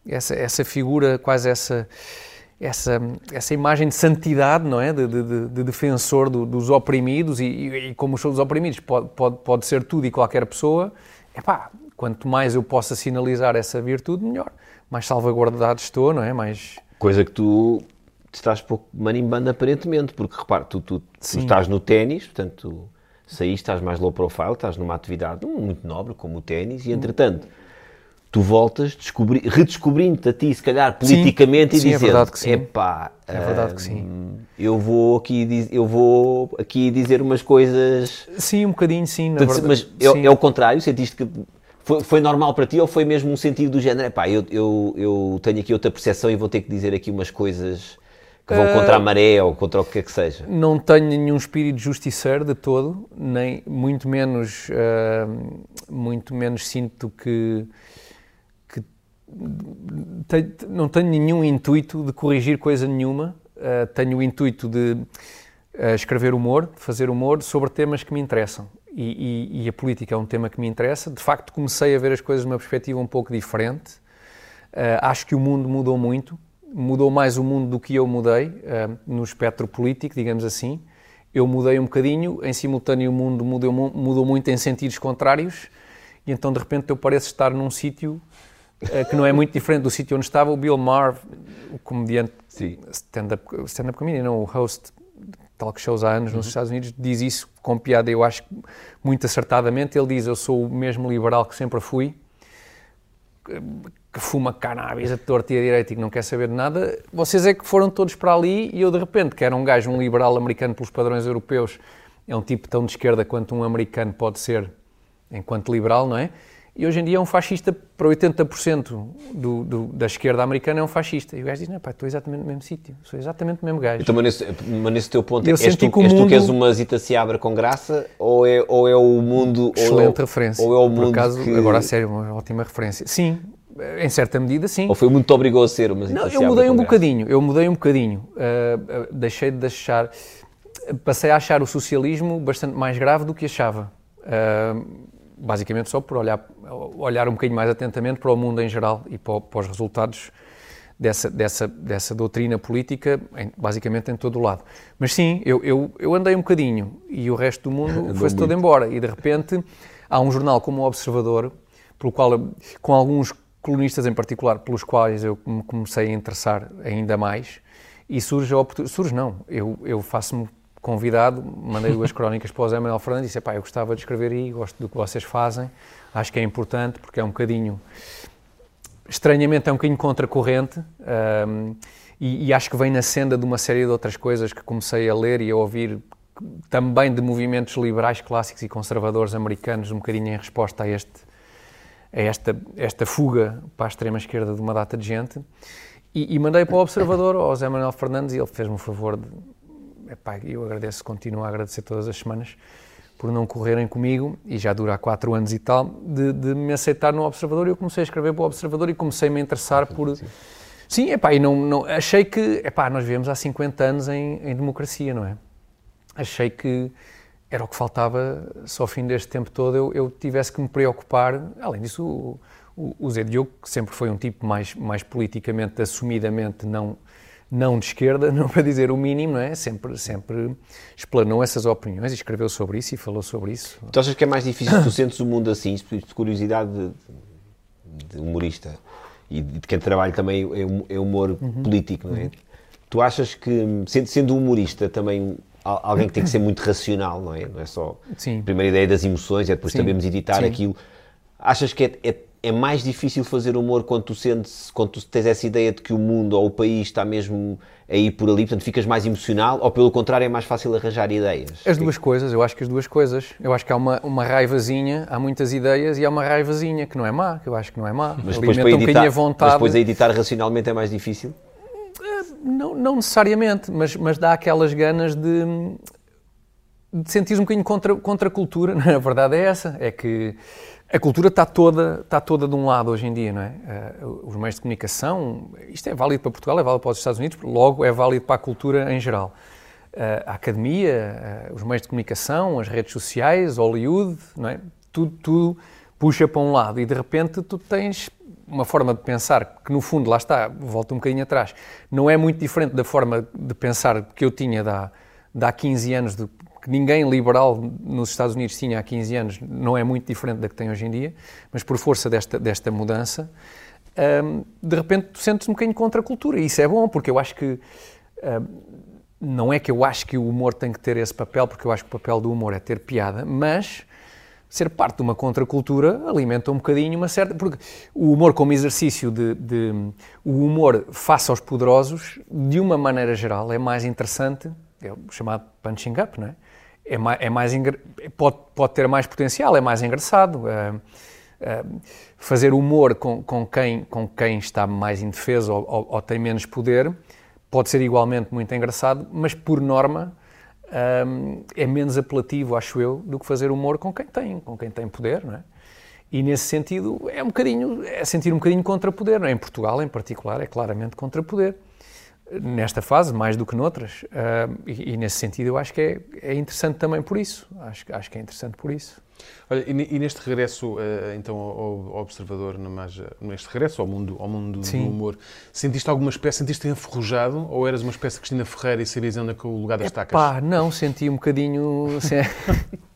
essa, essa figura, quase essa essa, essa imagem de santidade, não é? De, de, de defensor do, dos oprimidos e, e, e, como dos oprimidos pode, pode, pode ser tudo e qualquer pessoa, epá, quanto mais eu possa sinalizar essa virtude, melhor. Mais salvaguardado estou, não é? Mais... Coisa que tu estás pouco manimbando aparentemente, porque repara, tu, tu, tu estás no ténis, portanto, saíste, estás mais low profile, estás numa atividade muito nobre como o ténis e entretanto tu voltas redescobrindo-te a ti, se calhar, politicamente, sim, e sim, dizendo, é que epá, é verdade que sim. Hum, eu vou aqui, eu vou aqui dizer umas coisas... Sim, um bocadinho, sim, na Portanto, verdade. Mas é, é, o contrário, sentiste que foi, foi, normal para ti ou foi mesmo um sentido do género, epá, eu, eu, eu tenho aqui outra percepção e vou ter que dizer aqui umas coisas que vão contra a maré ou contra o que quer que seja? Não tenho nenhum espírito justiceiro de todo, nem muito menos, uh, muito menos sinto que não tenho nenhum intuito de corrigir coisa nenhuma, uh, tenho o intuito de uh, escrever humor, de fazer humor sobre temas que me interessam. E, e, e, a política é um tema que me interessa. De facto, comecei a ver as coisas de uma perspectiva um pouco diferente. Uh, acho que o mundo mudou muito, mudou mais o mundo do que eu mudei no espectro político, digamos assim. Eu mudei um bocadinho, em simultâneo o mundo mudou, mudou muito em sentidos contrários, e então de repente eu pareço estar num sítio eh, que não é muito diferente do sítio onde estava o Bill Maher, o comediante stand-up stand comedian, não, o host talk shows há anos uhum. nos Estados Unidos, diz isso com piada, eu acho muito acertadamente. Ele diz: Eu sou o mesmo liberal que sempre fui, que fuma cannabis a torta e a direita e que não quer saber de nada. Vocês é que foram todos para ali e eu, de repente, que era um gajo, um liberal americano pelos padrões europeus, é um tipo tão de esquerda quanto um americano pode ser enquanto liberal, não é? E hoje em dia é um fascista, para 80% do, do, da esquerda americana é um fascista. E o gajo diz, não pá, estou exatamente no mesmo sítio, sou exatamente o mesmo gajo. Então, mas nesse, mas nesse teu ponto, és tu, és tu que és uma zita se abre com graça ou é, ou é o mundo... Excelente ou, referência. Ou é o mundo Por acaso, que... agora a sério, uma ótima referência. Sim, em certa medida, sim. Ou foi muito obrigou a ser uma zita Não, eu mudei um bocadinho, eu mudei um bocadinho. Uh, uh, deixei de achar... Passei a achar o socialismo bastante mais grave do que achava. Uh, basicamente só por olhar, olhar um bocadinho mais atentamente para o mundo em geral e para, para os resultados dessa, dessa, dessa doutrina política, em, basicamente em todo o lado. Mas sim, eu, eu, eu andei um bocadinho e o resto do mundo foi-se todo embora. E de repente há um jornal como o Observador, pelo qual, com alguns colunistas em particular, pelos quais eu me comecei a interessar ainda mais, e surge a oportunidade. Surge não, eu, eu faço-me convidado, mandei duas crónicas para o Zé Manuel Fernandes e disse, pá, eu gostava de escrever aí, gosto do que vocês fazem, acho que é importante porque é um bocadinho, estranhamente é um bocadinho contracorrente um, e, e, acho que vem na senda de uma série de outras coisas que comecei a ler e a ouvir também de movimentos liberais clássicos e conservadores americanos, um bocadinho em resposta a este a esta, esta fuga para a extrema-esquerda de uma data de gente. E, e mandei para o Observador, ao Zé Manuel Fernandes, e ele fez-me o favor de epá, eu agradeço, continuo a agradecer todas as semanas por não correrem comigo, e já dura há quatro anos e tal, de, de me aceitar no Observador. Eu comecei a escrever para o Observador e comecei -me a interessar por. Sim, Sim epá, e não, não, achei que. Epá, nós vivemos há 50 anos em, em democracia, não é? Achei que era o que faltava, só ao fim deste tempo todo eu, eu tivesse que me preocupar. Além disso, o, o, o Zé Diogo, que sempre foi um tipo mais, mais politicamente, assumidamente não não de esquerda, não para dizer o mínimo, não é? Sempre, sempre explanou essas opiniões e escreveu sobre isso e falou sobre isso. Tu achas que é mais difícil, tu sentes o mundo assim, de curiosidade de, de humorista e de quem trabalha também é, é humor uhum. político, não é? Uhum. Tu achas que, sendo, sendo humorista também alguém que tem que ser muito racional, não é? Não é só Sim. a primeira ideia das emoções, é depois Sim. sabemos editar Sim. aquilo. Achas que é, é é mais difícil fazer humor quando tu sentes, quando tu tens essa ideia de que o mundo ou o país está mesmo a ir por ali, portanto ficas mais emocional, ou pelo contrário é mais fácil arranjar ideias? As duas coisas, eu acho que as duas coisas. Eu acho que há uma, uma raivazinha, há muitas ideias e há uma raivazinha que não é má, que eu acho que não é má. Mas depois, para editar, um vontade... mas depois a editar racionalmente é mais difícil? Eh, não, não necessariamente, mas, mas dá aquelas ganas de, de sentir um bocadinho contra, contra a cultura. A verdade é essa, é que A cultura está toda, está toda de um lado hoje em dia, não é? Uh, os meios de comunicação, isto é válido para Portugal, é válido para os Estados Unidos, logo é válido para a cultura em geral. Uh, a academia, uh, os meios de comunicação, as redes sociais, Hollywood, não é? Tudo, tudo puxa para um lado e de repente tu tens uma forma de pensar que no fundo, lá está, volta um bocadinho atrás, não é muito diferente da forma de pensar que eu tinha há, de há 15 anos, de, que ninguém liberal nos Estados Unidos tinha há 15 anos, não é muito diferente da que tem hoje em dia, mas por força desta, desta mudança, hum, de repente tu sentes um bocadinho contra a cultura. E isso é bom, porque eu acho que. Hum, não é que eu acho que o humor tem que ter esse papel, porque eu acho que o papel do humor é ter piada, mas ser parte de uma contracultura alimenta um bocadinho uma certa. Porque o humor, como exercício de, de. O humor face aos poderosos, de uma maneira geral, é mais interessante, é o chamado punching up, não é? É mais, é mais pode, pode ter mais potencial, é mais engraçado. É, é, fazer humor com, com, quem, com quem está mais indefeso ou, ou, ou tem menos poder pode ser igualmente muito engraçado, mas por norma um, é menos apelativo, acho eu, do que fazer humor com quem tem, com quem tem poder, não é? E nesse sentido é um bocadinho, é sentir um bocadinho contra poder, não é? Em Portugal, em particular, é claramente contra poder. Nesta fase, mais do que noutras. Uh, e, e, nesse sentido eu acho que é, é interessante também por isso. Acho, acho que é interessante por isso. Olha, e, neste regresso, uh, então, ao, observador, mais, neste regresso ao mundo, ao mundo do humor, sentiste alguma espécie, sentiste enferrujado ou eras uma espécie de Cristina Ferreira e sabias onde é que o lugar das tacas? Pá, não, senti um bocadinho... Assim,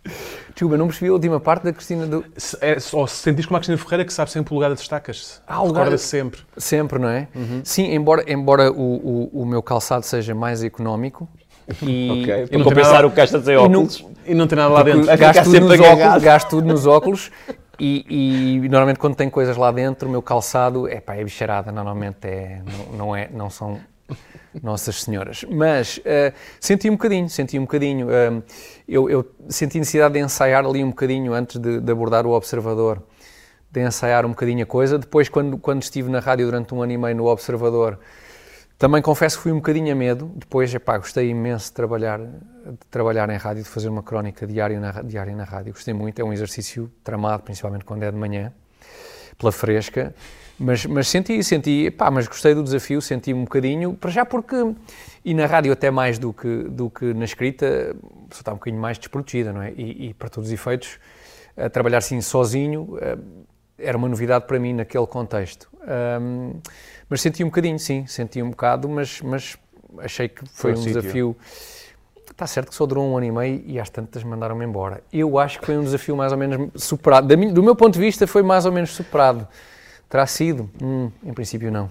Desculpa, não percebi a última parte da Cristina do... Se, é, ou se sentiste como a Cristina Ferreira que sabe sempre o lugar das tacas. Ah, o lugar... sempre. Sempre, não é? Uhum. Sim, embora, embora o, o, o meu calçado seja mais económico, e, okay, para compensar nada, o que gastas em óculos. E não, e não tem nada lá dentro. Gasto tudo, nos óculos, gasto tudo nos óculos e, e, normalmente quando tem coisas lá dentro, o meu calçado é, pá, é bicharada, normalmente é, não, não, é, não são nossas senhoras. Mas uh, senti um bocadinho, senti um bocadinho. Uh, eu, eu, senti necessidade de ensaiar ali um bocadinho antes de, de, abordar o Observador, de ensaiar um bocadinho a coisa. Depois, quando, quando estive na rádio durante um ano e meio no Observador, também confesso que fui um bocadinho a medo, depois, epá, gostei imenso de trabalhar, de trabalhar em rádio, de fazer uma crónica diária na, diária na rádio, gostei muito, é um exercício tramado, principalmente quando é de manhã, pela fresca, mas, mas senti, senti, pá, mas gostei do desafio, senti um bocadinho, para já porque, e na rádio até mais do que, do que na escrita, pessoa está um bocadinho mais desprotegida, não é? E, e para todos os efeitos, trabalhar assim sozinho eh, era uma novidade para mim naquele contexto. Um, mas senti um bocadinho, sim, senti um bocado, mas, mas achei que foi, foi um sítio. desafio. Está certo que só durou um ano e meio e às tantas mandaram-me embora. Eu acho que foi um desafio mais ou menos superado. do meu ponto de vista, foi mais ou menos superado. Terá sido? Hum, em princípio, não.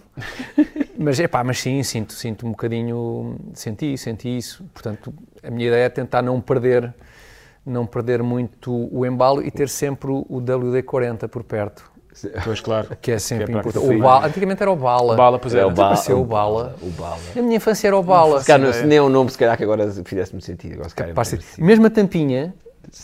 mas, epá, mas sim, sinto, sinto um bocadinho. Senti, senti isso. Portanto, a minha ideia é tentar não perder, não perder muito o embalo e ter sempre o WD-40 por perto Pois, claro. Que é sempre que é importante. O bala, antigamente era o Bala. Bala, pois é. O bala, o, o Bala. O Bala. Na minha infância era o Bala. Se calhar, nem é um nome, se calhar que agora fizesse-me sentido. Agora, se calhar, Mesmo a tampinha,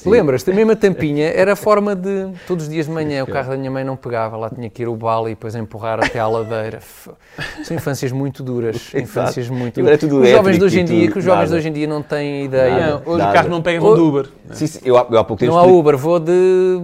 Lembras-te, a mesma tampinha era a forma de, todos os dias de manhã, o carro da minha mãe não pegava, lá tinha que ir o bala e depois empurrar até à ladeira. São infâncias muito duras, infâncias muito duras. Os jovens de hoje em dia, que os jovens de hoje em dia não têm ideia. Não, hoje o carro não pega, de Uber. Sim, sim, eu, eu há pouco tempo não há Uber, vou de...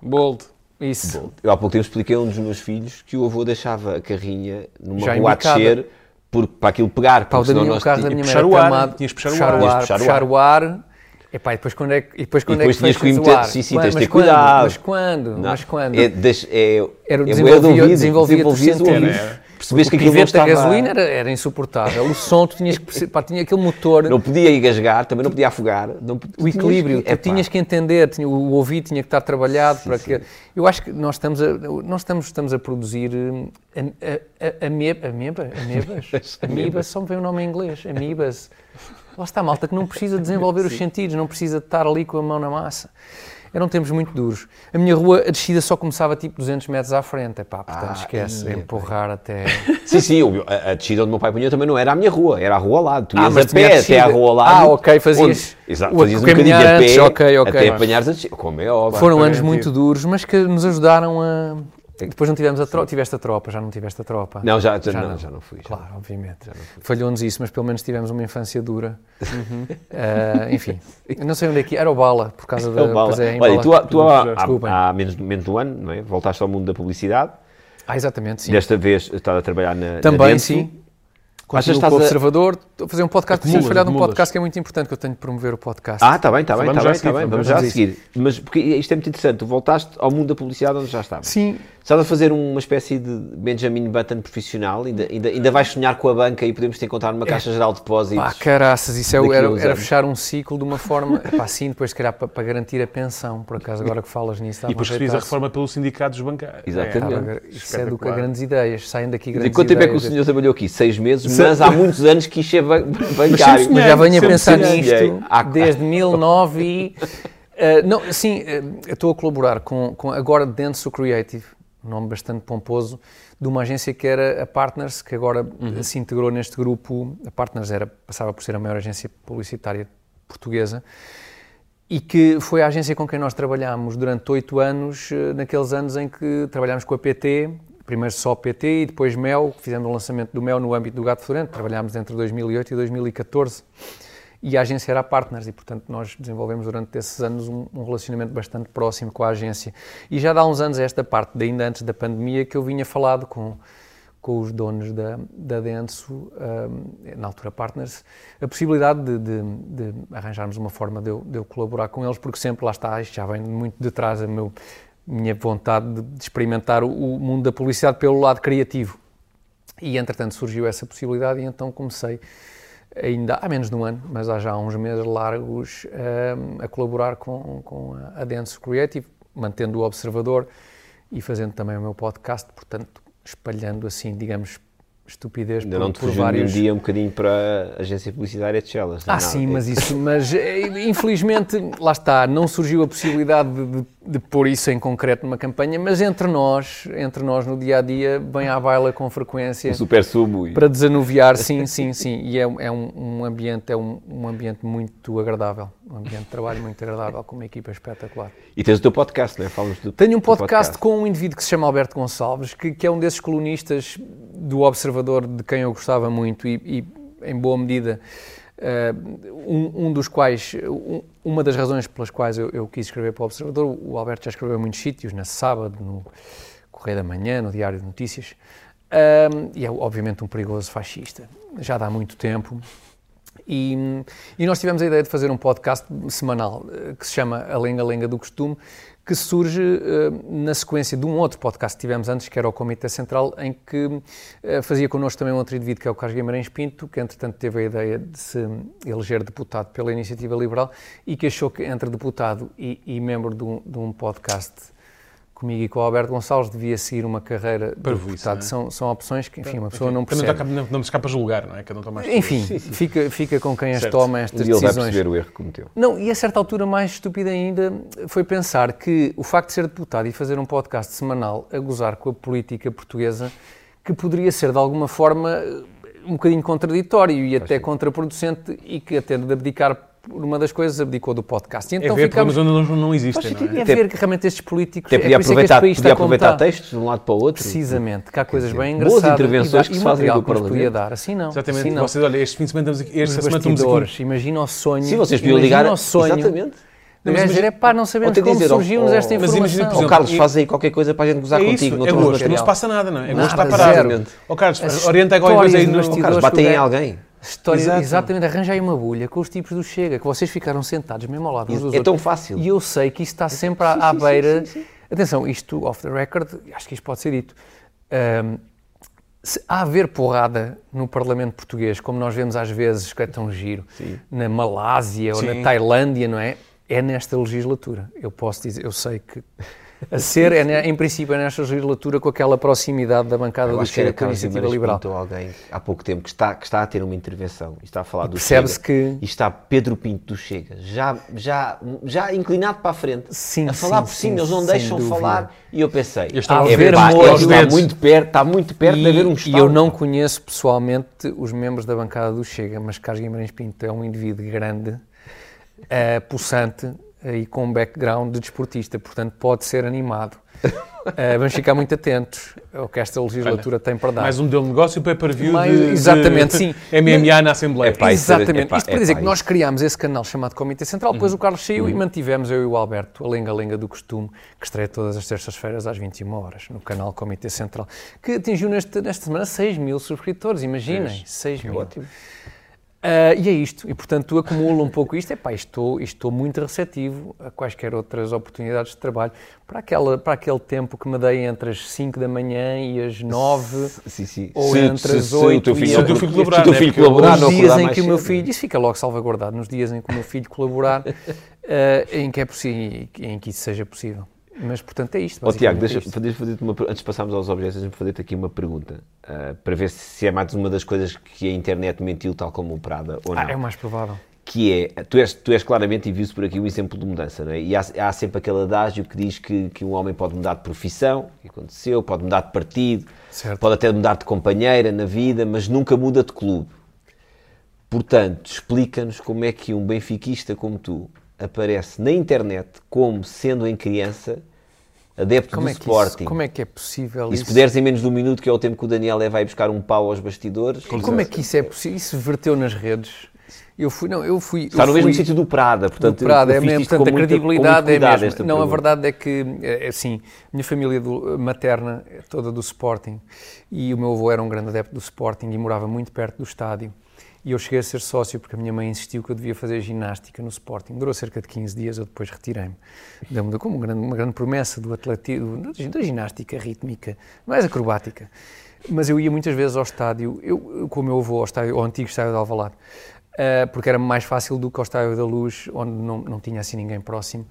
Bolt. Isso. Bom, eu há pouco tempo expliquei a um dos meus filhos que o avô deixava a carrinha numa Já rua a descer por, para aquilo pegar. Para o, da minha, o carro da minha mãe o ar, tinhas puxar, puxar o ar. Puxar, puxar o ar. Epá, e depois quando é, e depois quando e depois é que tinhas que meter, sim, sim, tens de ter cuidado. Mas quando? Não, mas quando? É, é, era o desenvolvia, é desenvolvia Percebeste que aquilo não estava... da gasolina era, era, insuportável. O som, tu tinhas que pá, tinha aquele motor... Não podia engasgar, também não podia afogar. Não, o equilíbrio, que, tu tinhas que entender, tinha, o ouvido tinha que estar trabalhado sim, para que... Eu acho que nós estamos a, nós estamos, estamos a produzir a, a, a, ameba, ameba, amebas? amebas, só me vem o nome em inglês, amebas. Lá está, malta, que não precisa desenvolver os sentidos, não precisa estar ali com a mão na massa eram tempos muito duros. A minha rua, a descida só começava tipo 200 metros à frente, epá, portanto ah, esquece, ia, empurrar até... Sim, sim, a, a descida onde o meu pai punha também não era a minha rua, era a rua ao lado. Tu ah, ias a pé até à rua ao lado. Ah, ok, fazias... Onde, exato, fazias um bocadinho a pé okay, okay. até apanhares a descida, como é óbvio. Foram anos muito duros, mas que nos ajudaram a Depois não tivemos a tropa, tiveste a tropa, já não tiveste a tropa. Não, já, já, não, já não fui. já Claro, não. obviamente. Falhou-nos isso, mas pelo menos tivemos uma infância dura. Ah, enfim, eu não sei onde é que era o Bala, por causa da. Então, Bala. é, Olha, Bala. tu, tu há, há, menos, menos de um ano, não é? Voltaste ao mundo da publicidade. Ah, exatamente, sim. Desta vez estás a trabalhar na. na Também, Dentsu. sim. Continuo estás com o Observador, estou a fazer um podcast, Acumulas, preciso falhar de um podcast que é muito importante, que eu tenho de promover o podcast. Ah, está bem, está bem, está já bem, está bem. vamos Vamos já a a seguir. Mas porque isto é muito interessante. Tu voltaste ao mundo da publicidade onde já estavas. Sim, Estás a fazer uma espécie de Benjamin Button profissional? Ainda, ainda, ainda vais sonhar com a banca e podemos te encontrar numa caixa geral de depósitos? pá, caraças, isso é, era, era fechar um ciclo de uma forma, pá, sim, depois se calhar para, para garantir a pensão, por acaso agora que falas nisso, E depois fiz a reforma pelos sindicatos bancários. Exatamente. Dava- É, Isso é do que grandes ideias, saem daqui E grandes quanto tempo é que o ideias. senhor trabalhou aqui? Seis meses, mas há muitos anos que isto é ban- bancário. Mas já venho a pensar sonhei. nisto Ah, desde 1009 e... eh, não, sim, eu estou a colaborar com, com agora Denso Creative, um nome bastante pomposo, de uma agência que era a Partners, que agora eh, se integrou neste grupo. A Partners era, passava por ser a maior agência publicitária portuguesa e que foi a agência com quem nós trabalhámos durante oito anos, eh, naqueles anos em que trabalhámos com a PT, primeiro só PT e depois MEL, fizemos o lançamento do MEL no âmbito do Gato Fedorento, trabalhámos entre 2008 e 2014 e a agência era Partners e, portanto, nós desenvolvemos durante esses anos um, um relacionamento bastante próximo com a agência. E já dá uns anos esta parte, ainda antes da pandemia, que eu vinha falado com, com os donos da, da Denso, ahm, na altura Partners, a possibilidade de, de- de arranjarmos uma forma de eu, de eu colaborar com eles, porque sempre lá está, isto já vem muito de trás a meu, minha vontade de, de experimentar o, o mundo da publicidade pelo lado criativo. E entretanto surgiu essa possibilidade e então comecei, ainda há menos de um ano, mas há já uns meses largos, ahm, a colaborar com, com a- Dance Creative, mantendo o Observador e fazendo também o meu podcast, portanto, espalhando assim, digamos, estupidez Ainda por, não te por vários... nenhum dia um bocadinho para a agência publicitária de Chelas? Ah, Não, sim, é- mas isso, mas eh, infelizmente, lá está, não surgiu a possibilidade de, de, pôr isso em concreto numa campanha, mas entre nós, entre nós no dia a dia, vem à baila com frequência Um super sumo. para desanuviar, sim, sim, sim. E é, é um, um ambiente, é um, um ambiente muito agradável, um ambiente de trabalho muito agradável, com uma equipa espetacular. E tens o teu podcast, não é? Fala-nos do Tenho um do podcast, com um indivíduo que se chama Alberto Gonçalves, que, que é um desses colunistas do Observador de quem eu gostava muito e, e, em boa medida, eh, um, um dos quais, um- uma das razões pelas quais eu, eu quis escrever para o Observador, o Alberto já escreveu em muitos sítios, na Sábado, no Correio da Manhã, no Diário de Notícias, Ahm, e é obviamente um perigoso fascista, já dá muito tempo. E, e nós tivemos a ideia de fazer um podcast semanal eh, que se chama A Lenga Lenga do Costume, que surge eh, na sequência de um outro podcast que tivemos antes, que era o Comitê Central, em que eh, fazia connosco também um outro indivíduo, que é o Carlos Guimarães Pinto, que entretanto teve a ideia de se eleger deputado pela Iniciativa Liberal e que achou que entre deputado e, e membro de um, de um podcast comigo e com o Alberto Gonçalves devia seguir uma carreira de Parvoíce, deputado. não é? São, são opções que, enfim, uma pessoa não Também percebe. não, não, não cá para julgar, não é? Cada um toma Enfim, suas- fica, fica com quem as Certo. toma estas dia ele vai decisões. perceber o erro que cometeu. Não, e a certa altura, mais estúpido ainda, foi pensar que o facto de ser deputado e fazer um podcast semanal a gozar com a política portuguesa, que poderia ser de alguma forma um bocadinho contraditório e até contraproducente e que até de abdicar uma das coisas abdicou do podcast. E É então ver ficámos... problemas onde não, não existem, não é? é Até- ver que realmente estes políticos... Até podia é isso é que este aproveitar, país podia aproveitar textos de um lado para o outro. Precisamente, que há coisas dizer, bem boas engraçadas intervenções e, que se fazem do que nos podia Parlamento. dar. Assim não, Exatamente. assim não. Vocês, olha, este fim de semana estamos aqui, esta Os semana estamos aqui. imagina o sonho. Sim, vocês podiam imagina ligar. o sonho. Exatamente. Não, mas mas dizer, é pá, não sabemos como dizer, ó, surgiu-nos ó, esta mas informação. imagina, por Ó exemplo, Carlos, e- faz aí qualquer coisa para a gente gozar É contigo. isso, não é gosto, não se passa nada, não é? É gosto está parado. Ó Carlos, As orienta qualquer coisa aí no... bastidores Carlos, o em alguém. História, Exato. exatamente, arranjai uma bolha com os tipos do Chega, que vocês ficaram sentados mesmo ao lado uns dos É tão outros. fácil. E eu sei que isto está sempre à, à beira. Atenção, isto off the record, acho que isto pode ser dito. Ahm, se há haver porrada no Parlamento português, como nós vemos às vezes, que é tão giro, na Malásia ou Sim. na Tailândia, não é? É nesta legislatura. Eu posso dizer, eu sei que a ser, é, em princípio, é nesta legislatura com aquela proximidade da bancada Eu do Chega com a Iniciativa Liberal. Alguém há pouco tempo que está, que está a ter uma intervenção e está a falar do percebe-se Chega. que- E está Pedro Pinto do Chega, já, já, já inclinado para a frente, Sim, a falar sim, por cima, sim, eles não deixam dúvida. falar. E eu pensei, Eu estava a é, ver pá, está muito perto, está muito perto de haver um E estado. eu não conheço pessoalmente os membros da bancada do Chega, mas Carlos Guimarães Pinto é um indivíduo grande, eh, possante e com um background de desportista, portanto pode ser animado. Uh, vamos ficar muito atentos ao que esta legislatura Olha, tem para dar. Mais um modelo de negócio para per view Mais- de, exatamente, de sim. MMA na Assembleia. Epá, era- Exatamente. epá, Isto para epá, dizer que nós criámos esse canal chamado Comitê Central, depois Uhum. o Carlos saiu e mantivemos eu e o Alberto, a lenga-lenga do costume, que estreia todas as terças-feiras às 21 horas no canal Comitê Central, que atingiu neste, nesta semana 6 mil subscritores, imaginem, 6 mil. Ótimo. Ah, e é isto, e portanto tu acumula um pouco isto, epá, estou, estou muito receptivo a quaisquer outras oportunidades de trabalho, para, aquela, para aquele tempo que me dei entre as 5 da manhã e as 9, Sim, sim. Ou Se- entre se- as se o oito teu filho e não- a- Se o teu filho se o teu né? filho colaborar, nos dias em que o meu filho, isso fica logo salvaguardado, nos dias em que o meu filho colaborar, eh, em que é possível, em que isso seja possível. Mas, portanto, é isto. Ó Tiago, deixa, é isto. fazer uma, antes de passarmos aos objetos, deixa-me fazer-te aqui uma pergunta, ah, para ver se é mais uma das coisas que a internet mentiu, tal como o Prada, ou não. Ah, é o mais provável. que é, tu és, tu és claramente, e viu-se por aqui, um exemplo de mudança, não é? E há, há sempre aquele adágio que diz que, que um homem pode mudar de profissão, que aconteceu, pode mudar de partido, Certo. pode até mudar de companheira na vida, mas nunca muda de clube. Portanto, explica-nos como é que um benfiquista como tu aparece na internet como sendo em criança adepto Como do é, Sporting. isso, como é que é possível E se puderes em menos de um minuto, que é o tempo que o Daniel é vai buscar um pau aos bastidores... Como é que isso é possível? Isso verteu nas redes. Eu fui, não, eu fui... Está eu no mesmo fui- sítio do Prada, portanto, do Prada, é mesmo, portanto, a muita- credibilidade é mesmo. Não, a pergunta. verdade é que, é, é assim, a minha família do- materna é toda do Sporting e o meu avô era um grande adepto do Sporting e morava muito perto do estádio. E eu cheguei a ser sócio porque a minha mãe insistiu que eu devia fazer ginástica no Sporting. Durou cerca de 15 dias, eu depois retirei-me. Deu-me como uma grande, uma grande promessa do atletismo, da ginástica rítmica, mais acrobática. Mas eu ia muitas vezes ao estádio, eu, eu com o meu avô ao, estádio, ao antigo estádio de Alvalade, ah, porque era mais fácil do que ao estádio da Luz, onde não, não tinha assim ninguém próximo.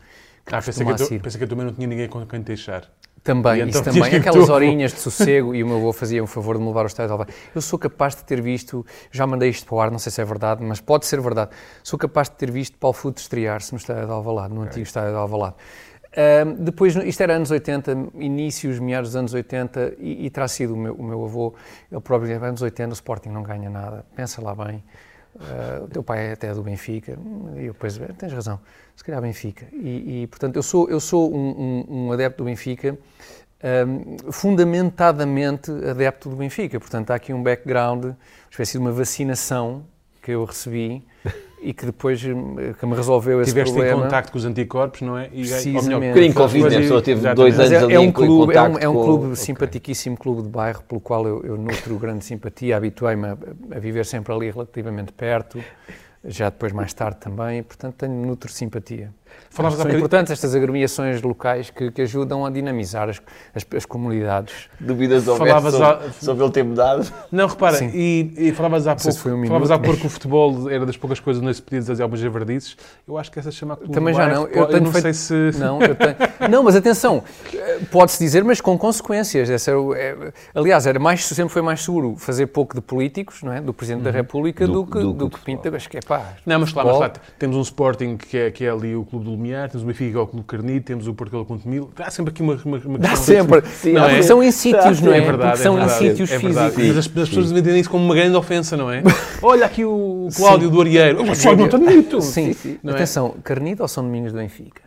Ah, pensei, que eu, pensei que eu também não tinha ninguém com quem deixar. Também, então isso também. Aquelas horinhas de sossego e o meu avô fazia o favor de me levar ao estádio de Alvalade. Eu sou capaz de ter visto, já mandei isto para o ar, não sei se é verdade, mas pode ser verdade. Sou capaz de ter visto Paulo Futo estrear-se no estádio de Alvalade, no antigo estádio de Alvalade. Ahm, depois, isto era anos 80, inícios, meados dos anos 80, e, e terá sido o meu, o meu avô, ele próprio dizia, anos 80 o Sporting não ganha nada, pensa lá bem, Ah, o teu pai é até do Benfica, e eu depois, "É, tens razão, se calhar Benfica. E, e, portanto, eu sou, eu sou um, um- um adepto do Benfica, um, fundamentadamente adepto do Benfica. Portanto, há aqui um background, uma espécie de uma vacinação que eu recebi e que depois hum, que me resolveu esse Tiveste em problema. contacto com os anticorpos, não é? E, ou melhor, Precisamente. Um bocadinho Covid? A pessoa teve Exatamente. dois anos é, ali é em um clube, é um, é um com- clube Ok. simpaticíssimo clube de bairro, pelo qual eu, eu nutro grande simpatia, habituei-me a, a viver sempre ali relativamente perto, já depois mais tarde também, portanto tenho nutro simpatia. Falavas há São importantes estas agremiações locais que, que ajudam a dinamizar as, as, as comunidades. Dúvidas houvesse Falavas sobre, a- sobre ele ter mudado? Não, repara, Sim. e, e falavas há se pouco, foi um falavas minuto, há pouco mas- que o futebol era das poucas coisas onde se podia dizer algumas javardices. Eu acho que essa chama Também já não. Eu tenho não feito- sei se... Não, eu tenho- não, mas atenção, pode-se dizer, mas com consequências. O- é- aliás, era mais, sempre foi mais seguro fazer pouco de políticos, não é? do Presidente da República, do, Do- que, do- do, do que pinta. Acho que é pá. Não, mas claro, mas claro, temos um Sporting que é, que é ali o Clube do Lumiar, temos o Benfica que é o Clube Carnito, temos o Porto com Mil. Há sempre aqui uma, uma, uma Dá questão- sempre. Sim, não, é? são em sítios, não é? É verdade, porque são é verdade, em sítios é verdade. físicos. Mas as, as pessoas entendem isso como uma grande ofensa, não é? Olha aqui o Cláudio do Arieiro. O Cláudio não está bonito. Sim, Não é? atenção, Carnido ou São Domingos do Benfica?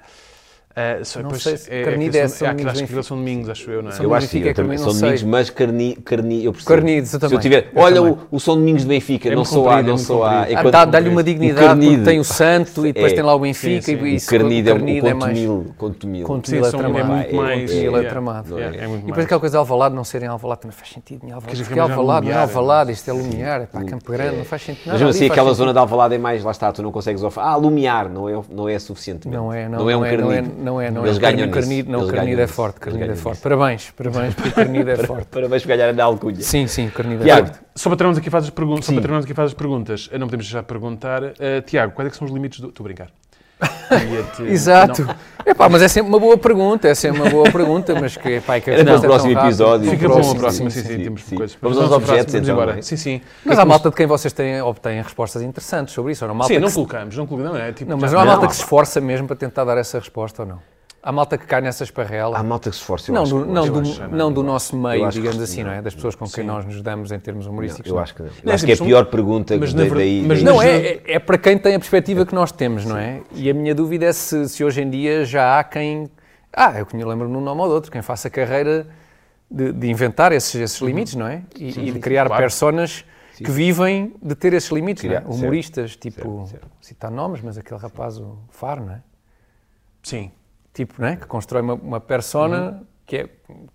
Só- Não pois, sei se é, Carnide é, é é, São é, Domingos acho que são domingos, acho eu, não é? São Eu acho que eu também, também São Domingos, mas Carni, Carni, eu percebo. Carnides, eu Se eu também. tiver, Eu olha também. o, o São Domingos de Benfica, É não sou A, é não muito sou A. É Ah, Dá-lhe uma dignidade, Carnide. porque tem o santo e depois É. tem lá o Benfica Sim, sim. e O isso. Carnide é o Carnide é conto mais. mil. Conto mil. Conto Sim, mil é é muito mais- é é, tramado. é, é muito E depois aquela coisa de Alvalade não ser em Alvalade também faz sentido. Porque é Alvalade não é Alvalade, isto é Lumiar, é para Campo Grande, não faz sentido. Mas assim, aquela zona de Alvalade é mais, lá está, tu não consegues. Ah, lumiar, não é, não é suficientemente. Não é, não, é um não é, não é, carnido. Não é, não Eles é. ganham carnido, não, o Eles carnido ganham é forte, carnido é forte. Parabéns, parabéns, porque o carnido é forte. Parabéns por ganhar a alcunha. Sim, sim, o carnido é Tiago, forte. só para terminarmos aqui faz as perguntas, só para terminarmos aqui faz as perguntas, não podemos deixar de perguntar, eh, Tiago, quais é que são os limites do... Estou a brincar. Exato. Não. Epá, mas é sempre uma boa pergunta, é sempre uma boa pergunta, mas que, epá, é que a Era para o resposta é tão próximo rápida. episódio. Fica Sim, bom sim, próxima, sim, sim, sim, sim, temos sim. coisas. Vamos Mas aos objetos, então, embora. não? Sim, sim. Mas há malta de quem vocês têm, obtêm respostas interessantes sobre isso, ou não? Malta Sim, não que se- colocamos, não colocamos, não é? Tipo, não, mas não há Não. malta que se esforça mesmo para tentar dar essa resposta, ou não? Há malta que cai nessa esparrela. Há malta que se esforça, eu não, acho do, não, eu do, acho- não do nosso meio, digamos sim, assim, não é? Das pessoas com quem Sim. nós nos damos em termos Não, humorísticos. eu não. acho que não. Eu Não, acho que é a sim, pior pergunta mas da- na verdade- daí. mas daí- Não, é, é, é para quem tem a perspectiva que nós temos, não é? E a minha dúvida é se, se hoje em dia já há quem Ah, eu conhe- lembro-me de um nome ou de outro, quem faça a carreira de, de inventar esses, esses limites, não é? E, e de criar claro. personas que vivem de ter esses limites, não é? Criar, certo. Humoristas, tipo, Certo, certo. citar nomes, mas aquele rapaz, o Faro, não é? Sim. Tipo, não é? Que constrói uma, uma persona que é,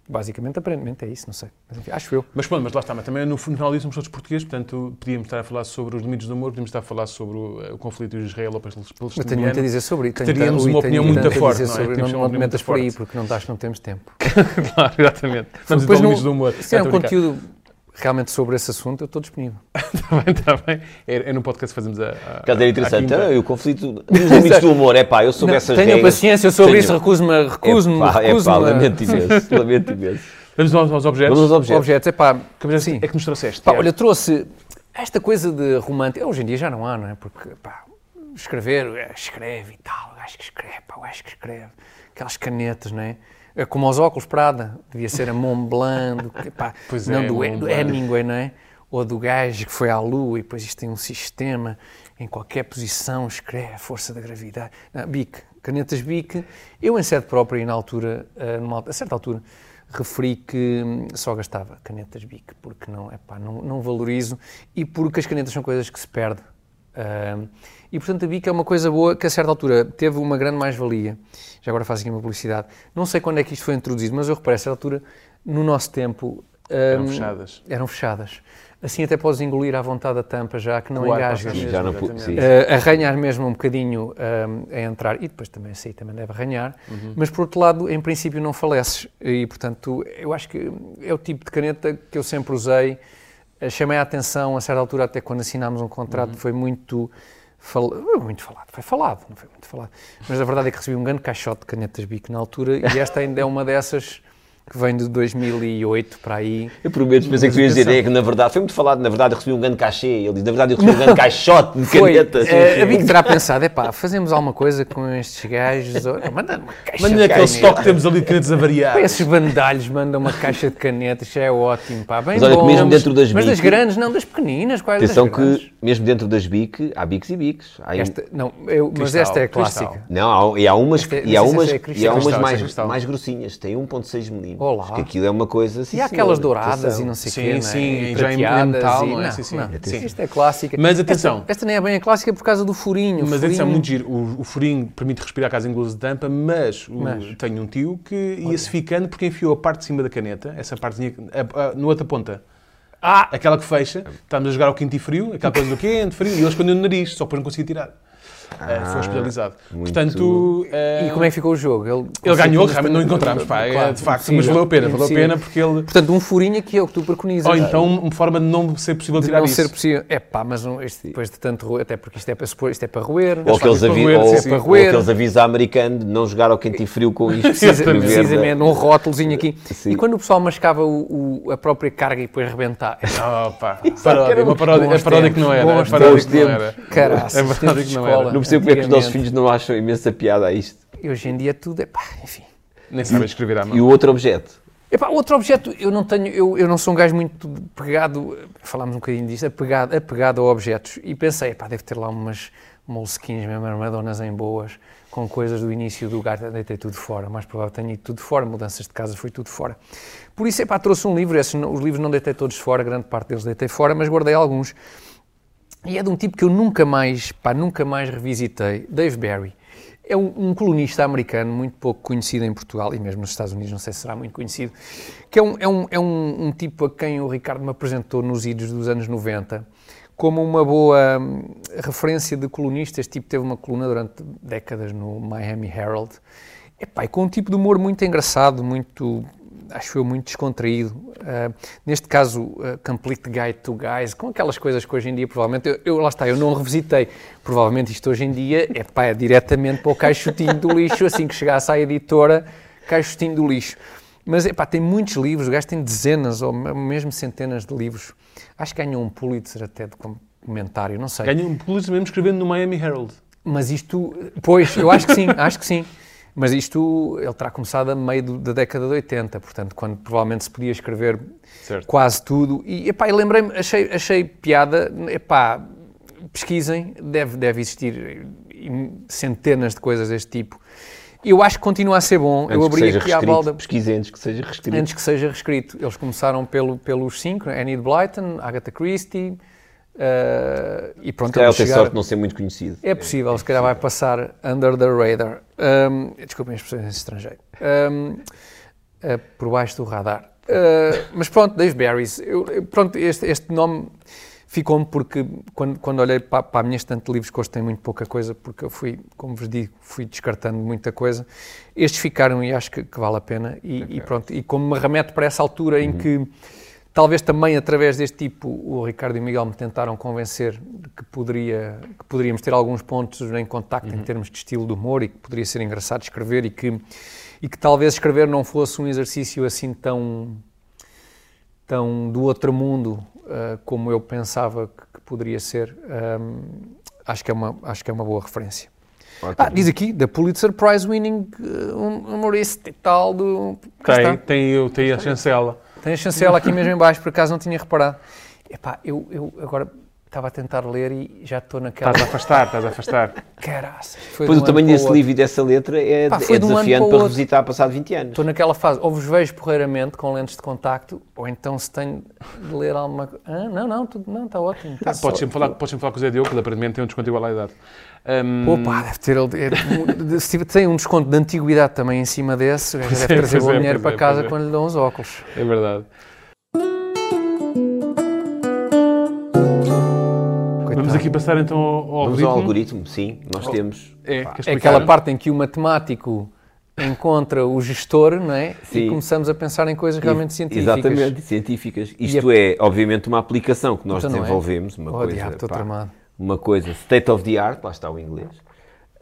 basicamente, aparentemente é isso, não sei. Mas, enfim, acho eu. Mas pronto, mas lá está, mas também no final disso somos todos portugueses, portanto podíamos estar a falar sobre os limites do humor, podíamos estar a falar sobre o, o conflito israelo-palestiniano. Mas tenho muito a dizer sobre isso. que teríamos tanto- uma opinião muito forte, dizer não é? Não, não te opinião metas muito por aí, porque não estás, não temos tempo. claro, exatamente. Depois então não- limites do humor. Se é um conteúdo realmente sobre esse assunto, eu estou disponível. Está bem, está bem. É, é no podcast que fazemos a. a era à interessante. quinta. Ah, e o conflito dos limites do humor. É pá, eu soube essas tenham regras. paciência, eu sobre Tenho- isso recuso-me, recuso-me, É pá, é recuso-me pá, a- lamento imenso. Lamento imenso. Vamos aos, aos objetos. Vamos aos objetos. objetos. É pá, Que sim. é que nos trouxeste? Pá, Tiago? olha, trouxe esta coisa de romântico. Hoje em dia já não há, não é? Porque, pá, escrever, é, escreve e tal. O gajo que escreve, pá, o gajo que escreve. Aquelas canetas, não é? É como aos óculos Prada. Devia ser a Mont Blanc, do, que- pá, Pois não é, do, Mont do Blanc. Hemingway, não é? Ou do gajo que foi à Lua e depois isto tem um sistema, em qualquer posição escreve a força da gravidade. Não, Bic, canetas Bic. Eu, em sede própria e na altura, eh, numa, a certa altura, referi que hum, só gastava canetas Bic, porque não, epá, não, não valorizo e porque as canetas são coisas que se perdem. Ahm, e portanto a Bic é uma coisa boa que a certa altura teve uma grande mais-valia. Já agora faço aqui uma publicidade. Não sei quando é que isto foi introduzido, mas eu reparei a certa altura, no nosso tempo. Eram ahm, fechadas. Eram fechadas. Assim até podes engolir à vontade a tampa já que não engasgas. já não sim. Uh, arranhar mesmo um bocadinho um, a entrar e depois também sair também deve arranhar, mas por outro lado, em princípio, não faleces e portanto eu acho que é o tipo de caneta que eu sempre usei. Uh, Chamei a atenção a certa altura, até quando assinámos um contrato, foi muito, fal... muito falado. Foi falado, não foi muito falado. Mas a verdade é que recebi um grande caixote de canetas Bic na altura e esta ainda é uma dessas que vem de 2008 para aí. Eu prometo, pensei que tu ias dizer é que na verdade, foi muito falado, na verdade eu recebi um grande cachê. Ele diz, na verdade eu recebi um grande caixote de Foi, canetas. eh, a Bic terá pensado, é pá, fazemos alguma coisa com estes gajos, manda uma caixa Manda de aquele estoque que temos ali de canetas Pá, avariadas. esses bandalhos mandam uma caixa de canetas, já é ótimo, pá, bem Mas olha que bom. mesmo dentro das Mas das grandes, não das pequeninas, quais Atenção das grandes? que, mesmo dentro das BIC, há bics e bics. Há Esta, não, eu, mas Cristal, esta é a cristal. clássica. Não, há, e há umas, Esta é- e há umas, é e há umas mais, é cristal. mais grossinhas, tem 1.6 milímetros. Olá. Que aquilo é uma coisa... sim, E há aquelas douradas atenção. e não sei o Sim, quê, não é? sim, E já em- metal, e- não é? Sim, sim. Sim. Isto é clássica. Mas atenção. Esta, esta nem é bem a clássica por causa do furinho. Mas atenção, muito giro. O, o furinho permite respirar caso engolose de tampa, mas, o- Mas. tenho um tio que ia-se ficando porque enfiou a parte de cima da caneta, essa partezinha, a, a, no outra ponta. Ah! Aquela que fecha, estávamos a jogar ao quente e frio, aquela coisa do quente, frio, e ele escondeu no nariz, só para não conseguir tirar. Ah, foi hospitalizado. muito- Portanto, E como é que ficou o jogo? Ele, ele ganhou, realmente não encontramos, pá, é, Claro, de facto, mas valeu a pena, valeu a pena porque ele. Portanto, um furinho aqui é o que tu preconizas. Ou então uma forma de não ser possível de tirar não isso. ser possível. É pá, mas não, isto, depois de tanto roer, até porque isto é para, isto é para roer. Ou aqueles, avisos a americano de não jogar ao quente e frio com isto. Precisa, precisamente, um rótulozinho aqui. Sim. E quando o pessoal mascava o, o- a própria carga e depois rebentar. Oh, pá, paródia, uma paródia, a paródia que não era. tempos, A paródia bons que não tempos. Caraças, É tempos que não era. Percebo porque é que os nossos filhos não acham imensa piada a isto. E hoje em dia tudo é pá, enfim. Nem sabem escrever à mão. E o outro objeto? Epá, outro objeto, eu não tenho, eu, eu não sou um gajo muito pegado, falámos um bocadinho disto, apegado, apegado a objetos. E pensei, epá, deve ter lá umas moleskins, mesmo armadonas em boas, com coisas do início do gato, deitei tudo fora, mais provável tenho ido tudo fora, mudanças de casa foi tudo fora. Por isso, epá, trouxe um livro, esses, os livros não deitei todos fora, grande parte deles deitei fora, mas guardei alguns. E é de um tipo que eu nunca mais, pá, nunca mais revisitei, Dave Barry. É um, um colunista americano muito pouco conhecido em Portugal e mesmo nos Estados Unidos, não sei se será muito conhecido, que é um, é um, é um, um tipo a quem o Ricardo me apresentou nos idos dos anos 90 como uma boa hum, referência de colunista. Este tipo teve uma coluna durante décadas no Miami Herald. Epá, e com um tipo de humor muito engraçado, muito, acho eu, muito descontraído. Ah, neste caso, uh, Complete Guide to Guys, com aquelas coisas que hoje em dia, provavelmente, eu, eu- lá está, eu não revisitei. Provavelmente isto hoje em dia é, pá, é diretamente para o caixotinho do lixo, assim que chegasse à editora, caixotinho do lixo. Mas, epá, tem muitos livros, o gajo tem dezenas ou mesmo centenas de livros. Acho que ganhou um Pulitzer até de comentário, não sei. Ganha um Pulitzer mesmo escrevendo no Miami Herald. Mas isto, pois, eu acho que sim, acho que sim. Mas isto, ele terá começado a meio do- da década de 80, portanto, quando provavelmente se podia escrever Certo. quase tudo. E, epá, lembrei-me, achei, achei piada, epá, pesquisem, deve, deve existir centenas de coisas deste tipo. eu acho que continua a ser bom. Antes eu abri aqui à balda. pesquise antes que seja reescrito. Antes que seja reescrito. Eles começaram pelo, pelos cinco, né? Enid Blyton, Agatha Christie, eh, e pronto, Se calhar eles tem sorte de não ser muito conhecido. É possível, se calhar vai passar under the radar. Um, desculpem as expressões em estrangeiro. Um, uh, por baixo do radar. Uh, mas pronto, Dave Barrys. Eu- pronto, este, este nome ficou-me porque quando, quando olhei para, para a minha estante de livros, que hoje tem muito pouca coisa, porque eu fui, como vos digo, fui descartando muita coisa, estes ficaram e acho que, que vale a pena. E, e pronto, e como me remete para essa altura em que talvez também através deste tipo o Ricardo e o Miguel me tentaram convencer de que, poderia, que poderíamos ter alguns pontos em contacto em termos de estilo de humor e que poderia ser engraçado escrever e que, e que talvez escrever não fosse um exercício assim tão, tão do outro mundo ah, como eu pensava que, que poderia ser. Ahm, acho, que é uma, acho que é uma boa referência. Ah, diz aqui, da Pulitzer Prize winning uh, um- humorista e tal do... Tem, tem, tem a chancela. Tem a chancela aqui mesmo em baixo, por acaso não tinha reparado. Epá, eu, eu agora estava a tentar ler e já estou naquela... Estás a afastar, estás a afastar. Caraças. foi Depois de o um tamanho desse livro e dessa letra é, Pá, é de um desafiante para o para revisitar passado 20 anos. Estou naquela fase, ou vos vejo porreiramente com lentes de contacto, ou então se tenho de ler alguma coisa. Ah, não, não, tudo, não, está ótimo. Está Ah, podes, sempre falar, podes sempre falar com o Zé Diogo, que aparentemente tem um desconto igual à idade. Hum, Opa, deve ter. é, se tiver- tem um desconto de antiguidade também em cima desse, o deve é, trazer pois bom é, dinheiro pois para é, casa pois quando lhe dão os óculos. É verdade. Vamos Coitado. aqui passar então ao, ao Vamos algoritmo. ao algoritmo, sim. Nós temos. É, É aquela parte em que o matemático encontra o gestor, não é? E Sim. começamos a pensar em coisas realmente científicas. Exatamente, científicas. Isto é, obviamente, uma aplicação que nós Então não é? desenvolvemos, uma Oh, coisa, diabo, estou pá, tramado. uma coisa state of the art, lá está o inglês,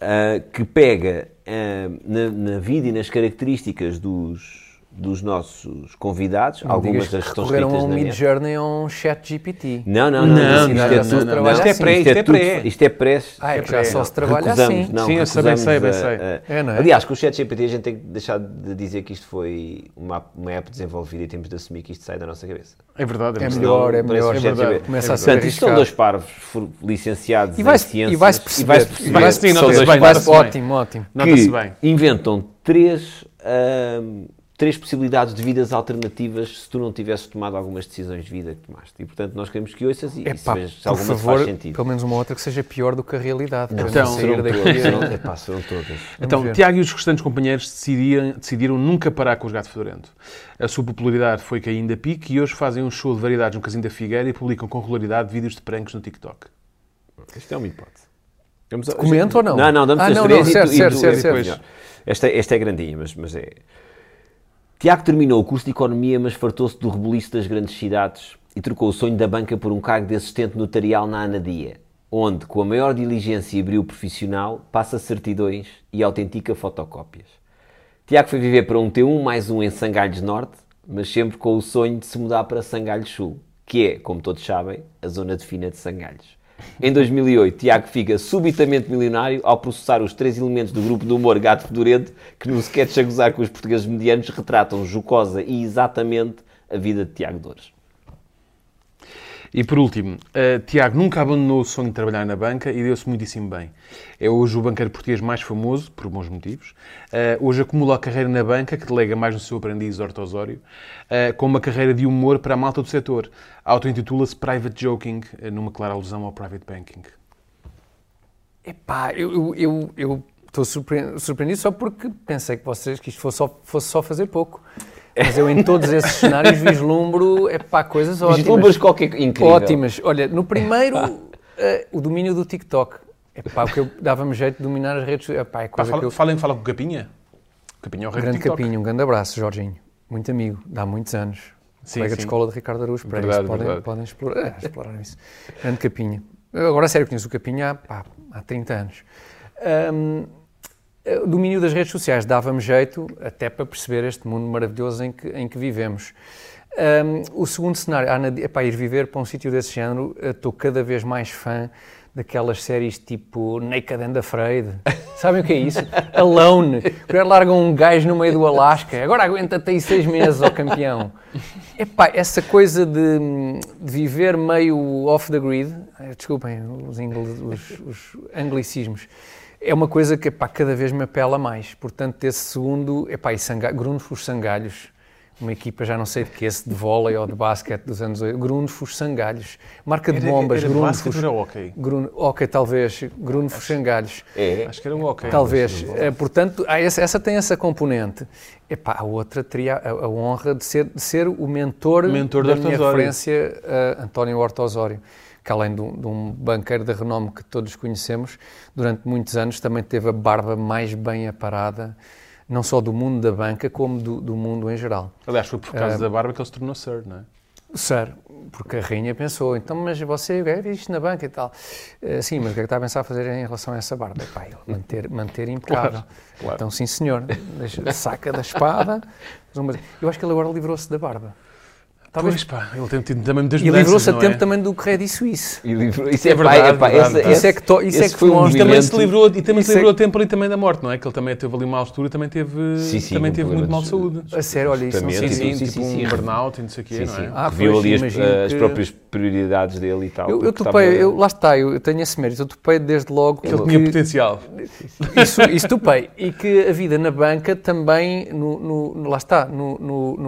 ah, que pega ah, na, na vida e nas características dos, dos nossos convidados, Não algumas das que estão escritas um na Mid. Journey ou um chat GPT. Não, não, não. Não, isto não, é não, não, não. Isto é pré, isto é pré. Isto é pré. Ah, é É já só se trabalha recusamos, assim. Não, Sim, eu sei, sei, bem sei. a- É, não é? Aliás, com o ChatGPT a gente tem que deixar de dizer que isto foi uma, uma app desenvolvida e temos de assumir que isto sai da nossa cabeça. É verdade, é É melhor, é melhor. É verdade. Começa a ser Portanto, isto são dois parvos licenciados E em ciências. e vai-se perceber. E vai-se perceber. Ótimo, ótimo. Nota-se bem. inventam três, três possibilidades de vidas alternativas se tu não tivesses tomado algumas decisões de vida que tomaste. E, portanto, nós queremos que ouças e, e se, Epá, vejas se por alguma favor, faz sentido. pelo menos uma outra que seja pior do que a realidade. Não, Então, sair serão daqui todas, a- serão, epá, serão todas. Então, ver. Tiago e os restantes companheiros decidiram, decidiram nunca parar com os Gato Fedorento. A sua popularidade foi caindo a pique e hoje fazem um show de variedades no Casinho da Figueira e publicam com regularidade vídeos de pranks no TikTok. Isto é uma hipótese. Vamos a- Comento ou não? Não, não, damos Ah, as não, três não, e certo, e certo, tu- certo, e certo. depois- Esta, esta é grandinha, mas, mas é... Tiago terminou o curso de Economia, mas fartou-se do rebuliço das grandes cidades e trocou o sonho da banca por um cargo de assistente notarial na Anadia, onde, com a maior diligência e brilho profissional, passa certidões e autentica fotocópias. Tiago foi viver para um T1 mais um em Sangalhos Norte, mas sempre com o sonho de se mudar para Sangalhos Sul, que é, como todos sabem, a zona de fina de Sangalhos. Em 2008, Tiago fica subitamente milionário ao processar os três elementos do grupo de humor Gato Fedorento, que no sketch a gozar com os portugueses medianos retratam jocosa e exatamente a vida de Tiago Dores. E por último, eh, Tiago nunca abandonou o sonho de trabalhar na banca e deu-se muitíssimo bem. É hoje o banqueiro português mais famoso, por bons motivos. Eh, hoje acumula a carreira na banca, que delega mais no seu aprendiz Horto Osório, eh, com uma carreira de humor para a malta do setor. Auto-intitula-se Private Joking, numa clara alusão ao Private Banking. Epá, eu eu- eu eu estou surpre- surpreendido só porque pensei que vocês que isto fosse só, fosse só fazer pouco. Mas eu em todos esses cenários vislumbro epá, coisas ótimas. Vislumbras qualquer incrível. Ótimas. Olha, no primeiro, eh, o domínio do TikTok. Epá, porque eu dava-me jeito de dominar as redes sociais. Epá, é Pá, coisa que fala, eu... falem, fala com o Capinha. O Capinha é o rei do Grande TikTok. Capinho, um grande abraço, Jorginho. Muito amigo, dá muitos anos. Sim, Colega sim. de escola de Ricardo Araújo Pereira. Verdade, podem, verdade. podem explorar, é, explorar isso. Grande Capinha. Eu Agora, a sério, conheço o Capinha há, pá, há 30 anos. Hum, o domínio das redes sociais dava-me jeito até para perceber este mundo maravilhoso em que, em que vivemos. Hum, o segundo cenário, Ana, é para ir viver para um sítio desse género, eh, estou cada vez mais fã daquelas séries tipo Naked and Afraid. Sabem o que é isso? Alone. Quando largam um gajo no meio do Alasca. Agora aguenta-te aí seis meses, ó campeão. Epá, essa coisa de, de viver meio off the grid, eh, desculpem os, ingles- os- os anglicismos, é uma coisa que epá, cada vez me apela mais. Portanto, esse segundo, epá, e Sanga, Grundos os Sangalhos, uma equipa já não sei de que, se de vôlei ou de basquete dos anos 80, Grundos Sangalhos, marca de Era- bombas, era ou era hockey? Ok, talvez, Grundos Sangalhos. É. Acho que era o ok. Talvez. Eh, Portanto, há essa, essa tem essa componente. Epá, a outra teria a, a honra de ser, de ser o mentor, Mentor da de minha referência, eh, António Horta Osório, que além de um, de um banqueiro de renome que todos conhecemos, durante muitos anos também teve a barba mais bem aparada, não só do mundo da banca, como do, do mundo em geral. Aliás, foi por causa da barba que ele se tornou Sir, não é? Sir, porque a rainha pensou, então, mas você é isto na banca e tal. Eh, sim, mas o que é que está a pensar fazer em relação a essa barba? Epá, ele manter, manter impecável. claro. Então, sim, senhor, deixa- saca da espada. Eu acho que ele agora livrou-se da barba. Talvez. Pois pá, ele tem tido também muitas E mudanças, livrou-se a tempo é? também do Credit Suisse. E livro- Isso É é, pá, verdade, é pá, verdade. esse- Isso é que to- isso é que foi um também se livrou, e também se é- livrou a tempo ali também da morte, não é? Que ele também teve ali uma altura, também teve, Sim, sim, também teve muito mal de saúde. A sério, olha, isso não Também, Sim, sei. sim, sim, tipo sim, um sim. burnout e não sei o quê, não sim. é? Ah, que viu ali as, próprias prioridades dele e tal. Eu, eu topei, estava- eu, lá está, eu tenho esse mérito, eu topei desde logo Que ele tinha potencial. Isso, isso topei. E que a vida na banca também, lá está, no,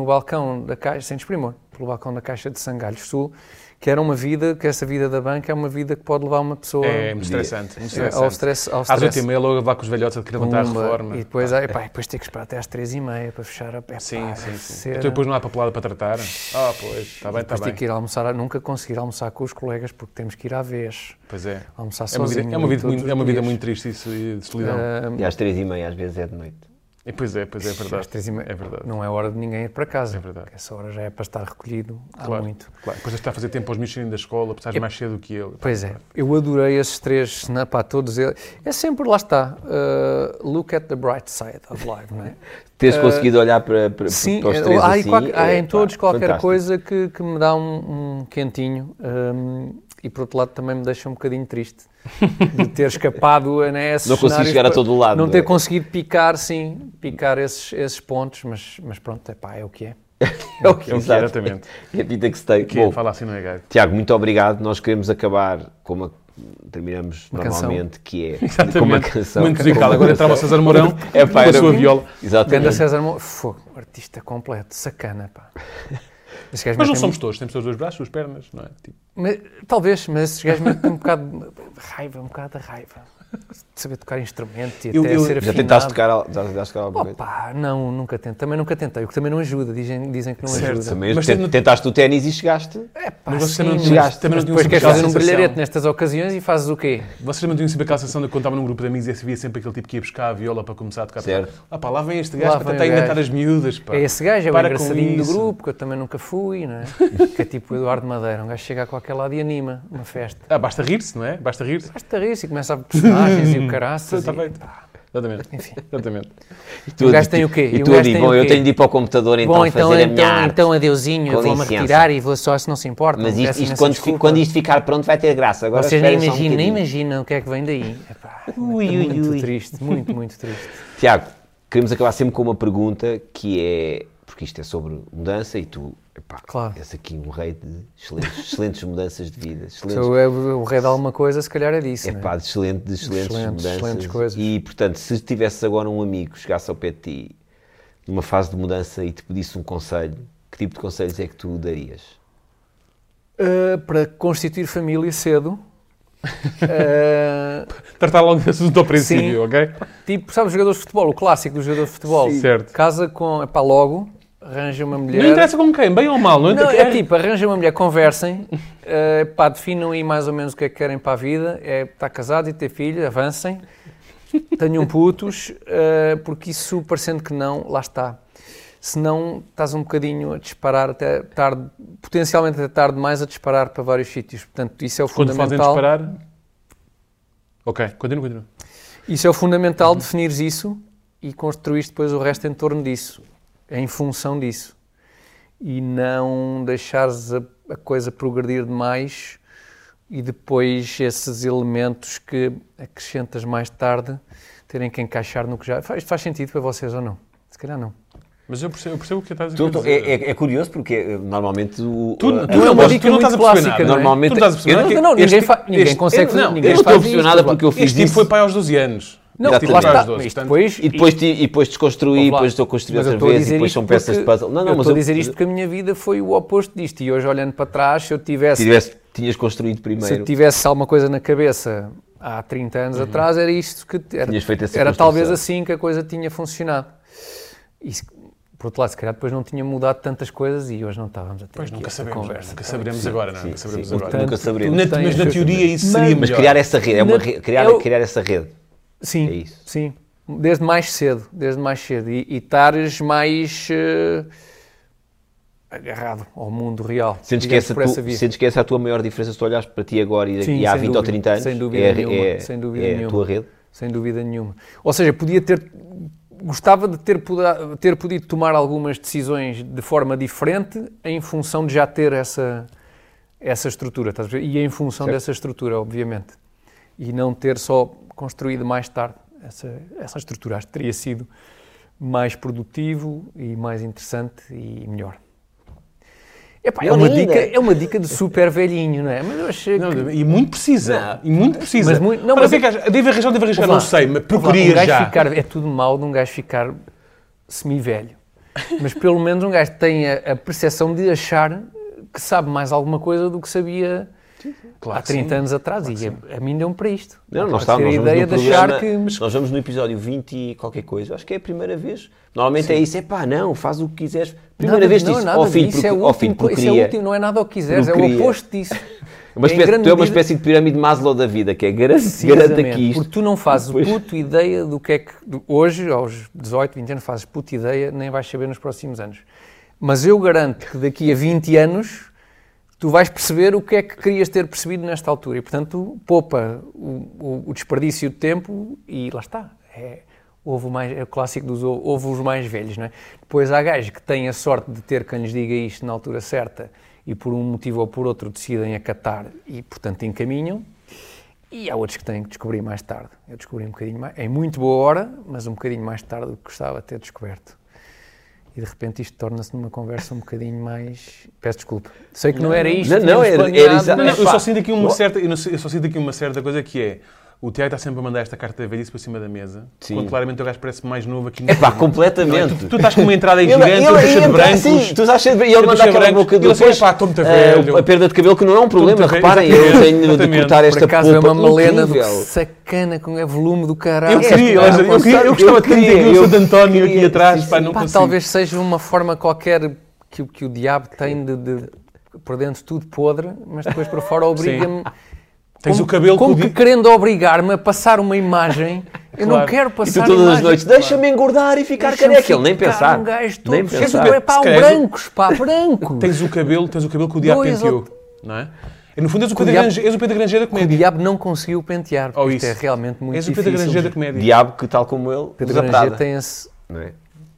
balcão da Caixa, sem desprimor, pelo balcão da Caixa de Sangalhos Sul, que era uma vida, que essa vida da banca é uma vida que pode levar uma pessoa É muito estressante. Muito ao stress. Ao Às oito stress. e meia, logo lá com os velhotes a querer levantar a reforma. E depois, ah, epá, e depois ter que esperar até às três e meia para fechar a epá, Sim, sim, sim. ser- Então depois não há papelada para tratar. Ah, pois, está bem, está ter bem. que ir almoçar, nunca conseguir almoçar com os colegas porque temos que ir à vez, Pois é. almoçar É uma sozinho. vida, é uma vida, muito, é uma vida muito triste isso e de solidão. Ah, E às três e meia, às vezes é de noite. E pois é, pois é, é verdade. É verdade. Não é hora de ninguém ir para casa. É verdade. Essa hora já é para estar recolhido há Claro. muito. Claro, depois está a fazer tempo aos saírem da escola, estás Eu- mais cedo que ele. Pois é, eu adorei esses três, né, pá, todos eles. É sempre, lá está, uh, look at the bright side of life, não é? Teres Ah, conseguido olhar para, para, Sim, para os é, três há, em assim, qualquer- há é, em pá, todos qualquer fantástico. coisa que, que me dá um, um quentinho um, e por outro lado também me deixa um bocadinho triste de ter escapado né, a esses Não consegui chegar a todo o lado, Não não ter é? conseguido picar, sim, picar esses, esses pontos, mas, mas pronto, é pá, é o que é. É o que É o que é, exatamente. É a vida que se tem. Que Bom, fala assim não é gajo. Tiago, muito obrigado. Nós queremos acabar como a- terminamos Uma canção. normalmente, que é Exatamente. com uma canção. Muito com musical. uma Agora entrava o canção. César Mourão É, pá, com a era- sua viola. Ganda Exatamente. César Mo... Fogo, artista completo, sacana, pá. Gajo Mas não somos todos, temos os dois braços, duas pernas, não é? Tipo, Mas, talvez, mas esses gajos metem um bocado de raiva, um bocado de raiva. De saber tocar instrumentos e Eu- até eu- ser Já afinado. tentaste tocar, já tentaste tocar alguma coisa? Opa, não, nunca tentei. Também nunca tentei. O que também não ajuda. Dizem, dizem que não Certo. ajuda. Também Mas te- tem- tentaste o ténis e chegaste. É pá, Mas você sim, não mas chegaste, também não tinha depois um queres fazer um brilharete nestas ocasiões e fazes o quê? Vocês também tinham sempre aquela sensação de quando estava num grupo de amigos e se via sempre aquele tipo que ia buscar a viola para começar a tocar. Certo. Ah pá, lá vem este Lá gajo para vem tentar inventar as miúdas, pá. É esse gajo, é o Para engraçadinho do grupo, que eu também nunca fui, não é? que é tipo o Eduardo Madeira. Um gajo chega a qualquer lado e anima uma festa. Ah, basta rir-se, não é? Basta rir-se. Basta rir-se e começa a personagens e o caraças. Está e- feito. Exatamente. Enfim. Exatamente. E tu O gajo tem o quê? E E o tu a gajo dizer, tem bom, o eu tenho de ir para o computador então Bom, então, fazer a minha então, arte. então adeusinho, vou-me retirar e vou só se não se importa. Mas isto, isto quando, desculpa. quando isto ficar pronto vai ter graça. Agora Vocês nem só um imaginam, nem imaginam o que é que vem daí. Epá, Ui, é ui, muito ui. triste, muito, muito triste. Tiago, queremos acabar sempre com uma pergunta que é, porque isto é sobre mudança e tu, epá, Claro. és aqui um rei de excelentes, excelentes mudanças de vida. Se Excelentes, eu é o rei de alguma coisa, se calhar é disso. não é? epá, de, excelente, de excelentes, Excelentes, mudanças. excelentes coisas. E, portanto, se tivesse agora um amigo que chegasse ao pé de ti numa fase de mudança e te pedisse um conselho, que tipo de conselhos é que tu darias? Uh, para constituir família cedo. uh, Tratar logo desse assunto ao princípio, Sim. ok? tipo, sabes, jogadores de futebol, o clássico dos jogadores de futebol. Certo. Casa com, epá, logo, arranja uma mulher. Não interessa com quem, bem ou mal, não, Não, interessa. é tipo, arranja uma mulher, conversem, uh, pá, definam aí mais ou menos o que é que querem para a vida, é estar casado e ter filho, avancem, tenham putos, uh, porque isso, parecendo que não, lá está. Senão estás um bocadinho a disparar até tarde, potencialmente até tarde demais a disparar para vários sítios. Portanto, isso é o Quando fazem fundamental. disparar... Ok, continua, continua. Isso é o fundamental, definires isso e construir depois o resto em torno disso, em função disso. E não deixares a, a coisa progredir demais e depois esses elementos que acrescentas mais tarde terem que encaixar no que já. Faz, faz sentido para vocês ou não? Se calhar não. Mas eu percebo, eu percebo o que estás a tu- dizer. é, é- é curioso porque eh, normalmente o. Tu, tu é não, uma mas dica tu não estás a muito perceber clássica, nada. não é? Normalmente- Tu não estás a perceber eu nada. Não, não, ninguém Este- fa- ninguém este- consegue eu- fazer- não, ninguém eu estou faz impressionado isto, porque eu fiz Este tipo isso. foi pai aos 12 anos. Não, Exatamente. lá está. As duas, Isto portanto, depois, E depois, e depois desconstruí, depois estou a construir mas outra vez, e depois são peças porque- de puzzle. Não, não, eu mas estou a dizer isto porque a minha vida foi o oposto disto. E hoje, olhando para trás, se eu se tivesse, tivesse, tinhas construído se eu primeiro. tivesse alguma coisa na cabeça há 30 anos atrás, era isto que era, Tinhas feito essa era talvez assim que a coisa tinha funcionado. E, por outro lado, se calhar depois não tinha mudado tantas coisas e hoje não estávamos a ter Pois aqui nunca sabemos, conversa. nunca saberemos agora, não é? Sim, Nunca saberemos sim, agora. nunca saberemos. Na- mas na teoria isso Mas- seria Mas melhor. criar essa rede, é uma Na- criar, eu- criar essa rede. Sim, É isso. sim. Desde mais cedo, desde mais cedo. E, e estares mais eh, agarrado ao mundo real. Sentes que, essa tu, sentes que essa é a tua maior diferença se tu olhares para ti agora e, Sim, e há sem 20 ou dúvida, 30 anos? sem dúvida é, nenhuma, é- sem dúvida é a nenhuma. tua rede? Sem dúvida nenhuma. Ou seja, podia ter. Gostava de ter, poda- ter podido tomar algumas decisões de forma diferente em função de já ter essa, essa estrutura, a? E em função Certo. dessa estrutura, obviamente. E não ter só construído mais tarde essa, essa estrutura. Acho que teria sido mais produtivo e mais interessante e melhor. Epá, é, uma dica, é uma dica de super velhinho, não é? Mas eu achei que... Não, e muito precisa. E muito precisa. Mas muito- não, Ora, mas- o que é? Devo arranjar arriscar? Ouve Não sei, mas procuraria um já. Ficar, é tudo mau de um gajo ficar semi-velho. Mas pelo menos um gajo tem a, a percepção de achar que sabe mais alguma coisa do que sabia Claro há que 30 sim. anos atrás. e a, a mim deu-me para isto. Não, Pode nós ser estamos, a ideia no de achar que... Nós vamos no episódio 20 e qualquer coisa, acho que é a primeira vez. Normalmente é isso, é pá, não, faz o que quiseres. Primeira Nada- vez não, disse, ó filho, disso, porque, é filho, último, porque isso é último, não é nada o que quiseres, é o oposto disso. Uma Em espécie, tu é uma medida- espécie de pirâmide Maslow da vida, que é garante, aqui isto. Porque tu não fazes Depois- puto ideia do que é que. hoje, aos 18, 20 anos, fazes puto ideia, nem vais saber nos próximos anos. Mas eu garanto que daqui a 20 anos tu vais perceber o que é que querias ter percebido nesta altura. E, portanto, poupa o, o- desperdício de tempo e lá está. É, houve o, mais, é o clássico dos ou- houve os mais velhos, não é? Depois há gajos que têm a sorte de ter quem lhes diga isto na altura certa e por um motivo ou por outro decidem acatar e, portanto, encaminham. E há outros que têm que descobrir mais tarde. Eu descobri um bocadinho mais, em muito boa hora, mas um bocadinho mais tarde do que gostava de ter descoberto. E de repente isto torna-se numa conversa um bocadinho mais. Peço desculpa. Sei que não, era isto. Não, não, era- era planeado, exa- Não, não, mas- eu só sinto aqui uma certa, eu, não eu só sinto aqui uma certa coisa que é o Tiago está sempre a mandar esta carta velhice para cima da mesa, Sim. quando claramente o gajo parece mais novo aqui no É pá, programa. completamente. Tu, tu estás com uma entrada aí Ele- gigante, ele aí bucha de entra brancos. assim, tu estás cheio de- e ele manda cheio aquela brancos. boca Ele assim, depois. "Epá, estou muito eh, velho." a perda de cabelo que não é um problema, reparem, eu tenho de cortar Por esta acaso é uma malena do que incrível. sacana com é volume do caralho. Eu queria, É, eu, eu, queria, eu gostava de ter queria, o Santo António aqui queria, atrás, sim, pá, sim. não Pá, consigo. talvez seja uma forma qualquer que, o- que o diabo tem de, de por dentro tudo podre, mas depois por fora obriga-me. Tens como, o cabelo como que o querendo obrigar-me a passar uma imagem, eu não quero E tu passar todas as noites, deixa-me engordar e ficar careca. Ele nem pensar. Um gajo todo Nem pensar. de- pá, um brancos, pá, branco. Tens o cabelo, tens o cabelo que o diabo penteou, ou- não é? E no fundo és o o Pedro diabo- és o Pedro Grangeiro da O comédia. diabo não conseguiu pentear, Oh, porque isto é realmente muito És o Pedro difícil. Grangeiro da comédia. Diabo que, tal como ele, Pedro usa Granger Prada. tem esse... não é?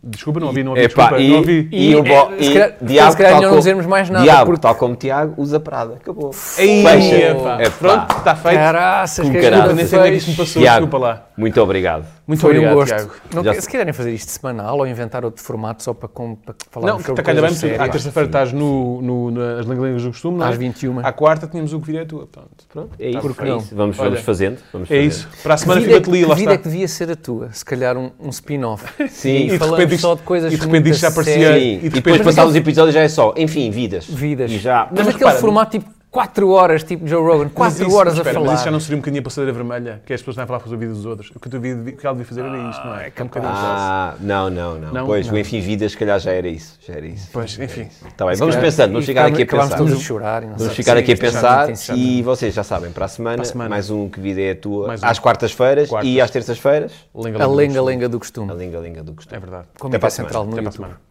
Desculpa, não ouvi, não ouvi, Epá, desculpa, e, não ouvi. e, E, o bo- se e calhar- Diabo, se calhar melhor não dizermos mais nada, Diabo, porque- tal como Tiago, usa Prada. Acabou. Aí, Fecha. epá, Epá. pronto, está feito. Caraças, que caralho. ajuda Nem sei onde é que isto me passou, Tiago, desculpa lá. muito obrigado. Muito Foi obrigado, um gosto. Tiago. Não, Já se quiserem fazer isto semanal ou inventar outro formato só para, com, para falar Não, sobre está calhar bem, coisas porque à terça-feira estás no, no, nas lengas do costume, é? Às 21. À quarta tínhamos o que vir é tua, pronto. Pronto, é isso. Porque é não? isso. Vamos, fazendo. É isso. Para a semana vida, fica é que- ali, lá que vida é que devia ser a tua? Se calhar um, spin-off. Sim, E de repente só de coisas e de repente isto já parecia- e e de depois passados os episódios já é só, enfim, vidas. Vidas. E já. Mas, mas aquele repara, formato tipo 4 horas, tipo Joe Rogan, 4 Mas isso- horas espera, a falar. Mas isso já não seria um bocadinho a passadeira vermelha, que é as pessoas estão a falar com a vida dos outros. O que, tu devia, o que ela devia fazer era isto, não é? É um bocadinho. Ah, não, não, não. Não? Pois, Não. o enfim, vidas, se calhar já era isso. Já era isso. Pois, enfim. Tá bem, vamos pensando, vamos ficar aqui a pensar. todos a chorar. não Vamos ficar Sim, aqui a pensar não e vocês já sabem, para a semana, Para a semana. mais um que vida é a tua, um. às quartas-feiras Quartas. e às terças-feiras, A lenga, lenga-lenga do costume. a linga-linga do costume. É verdade. Como Até é para a central no Até para a semana.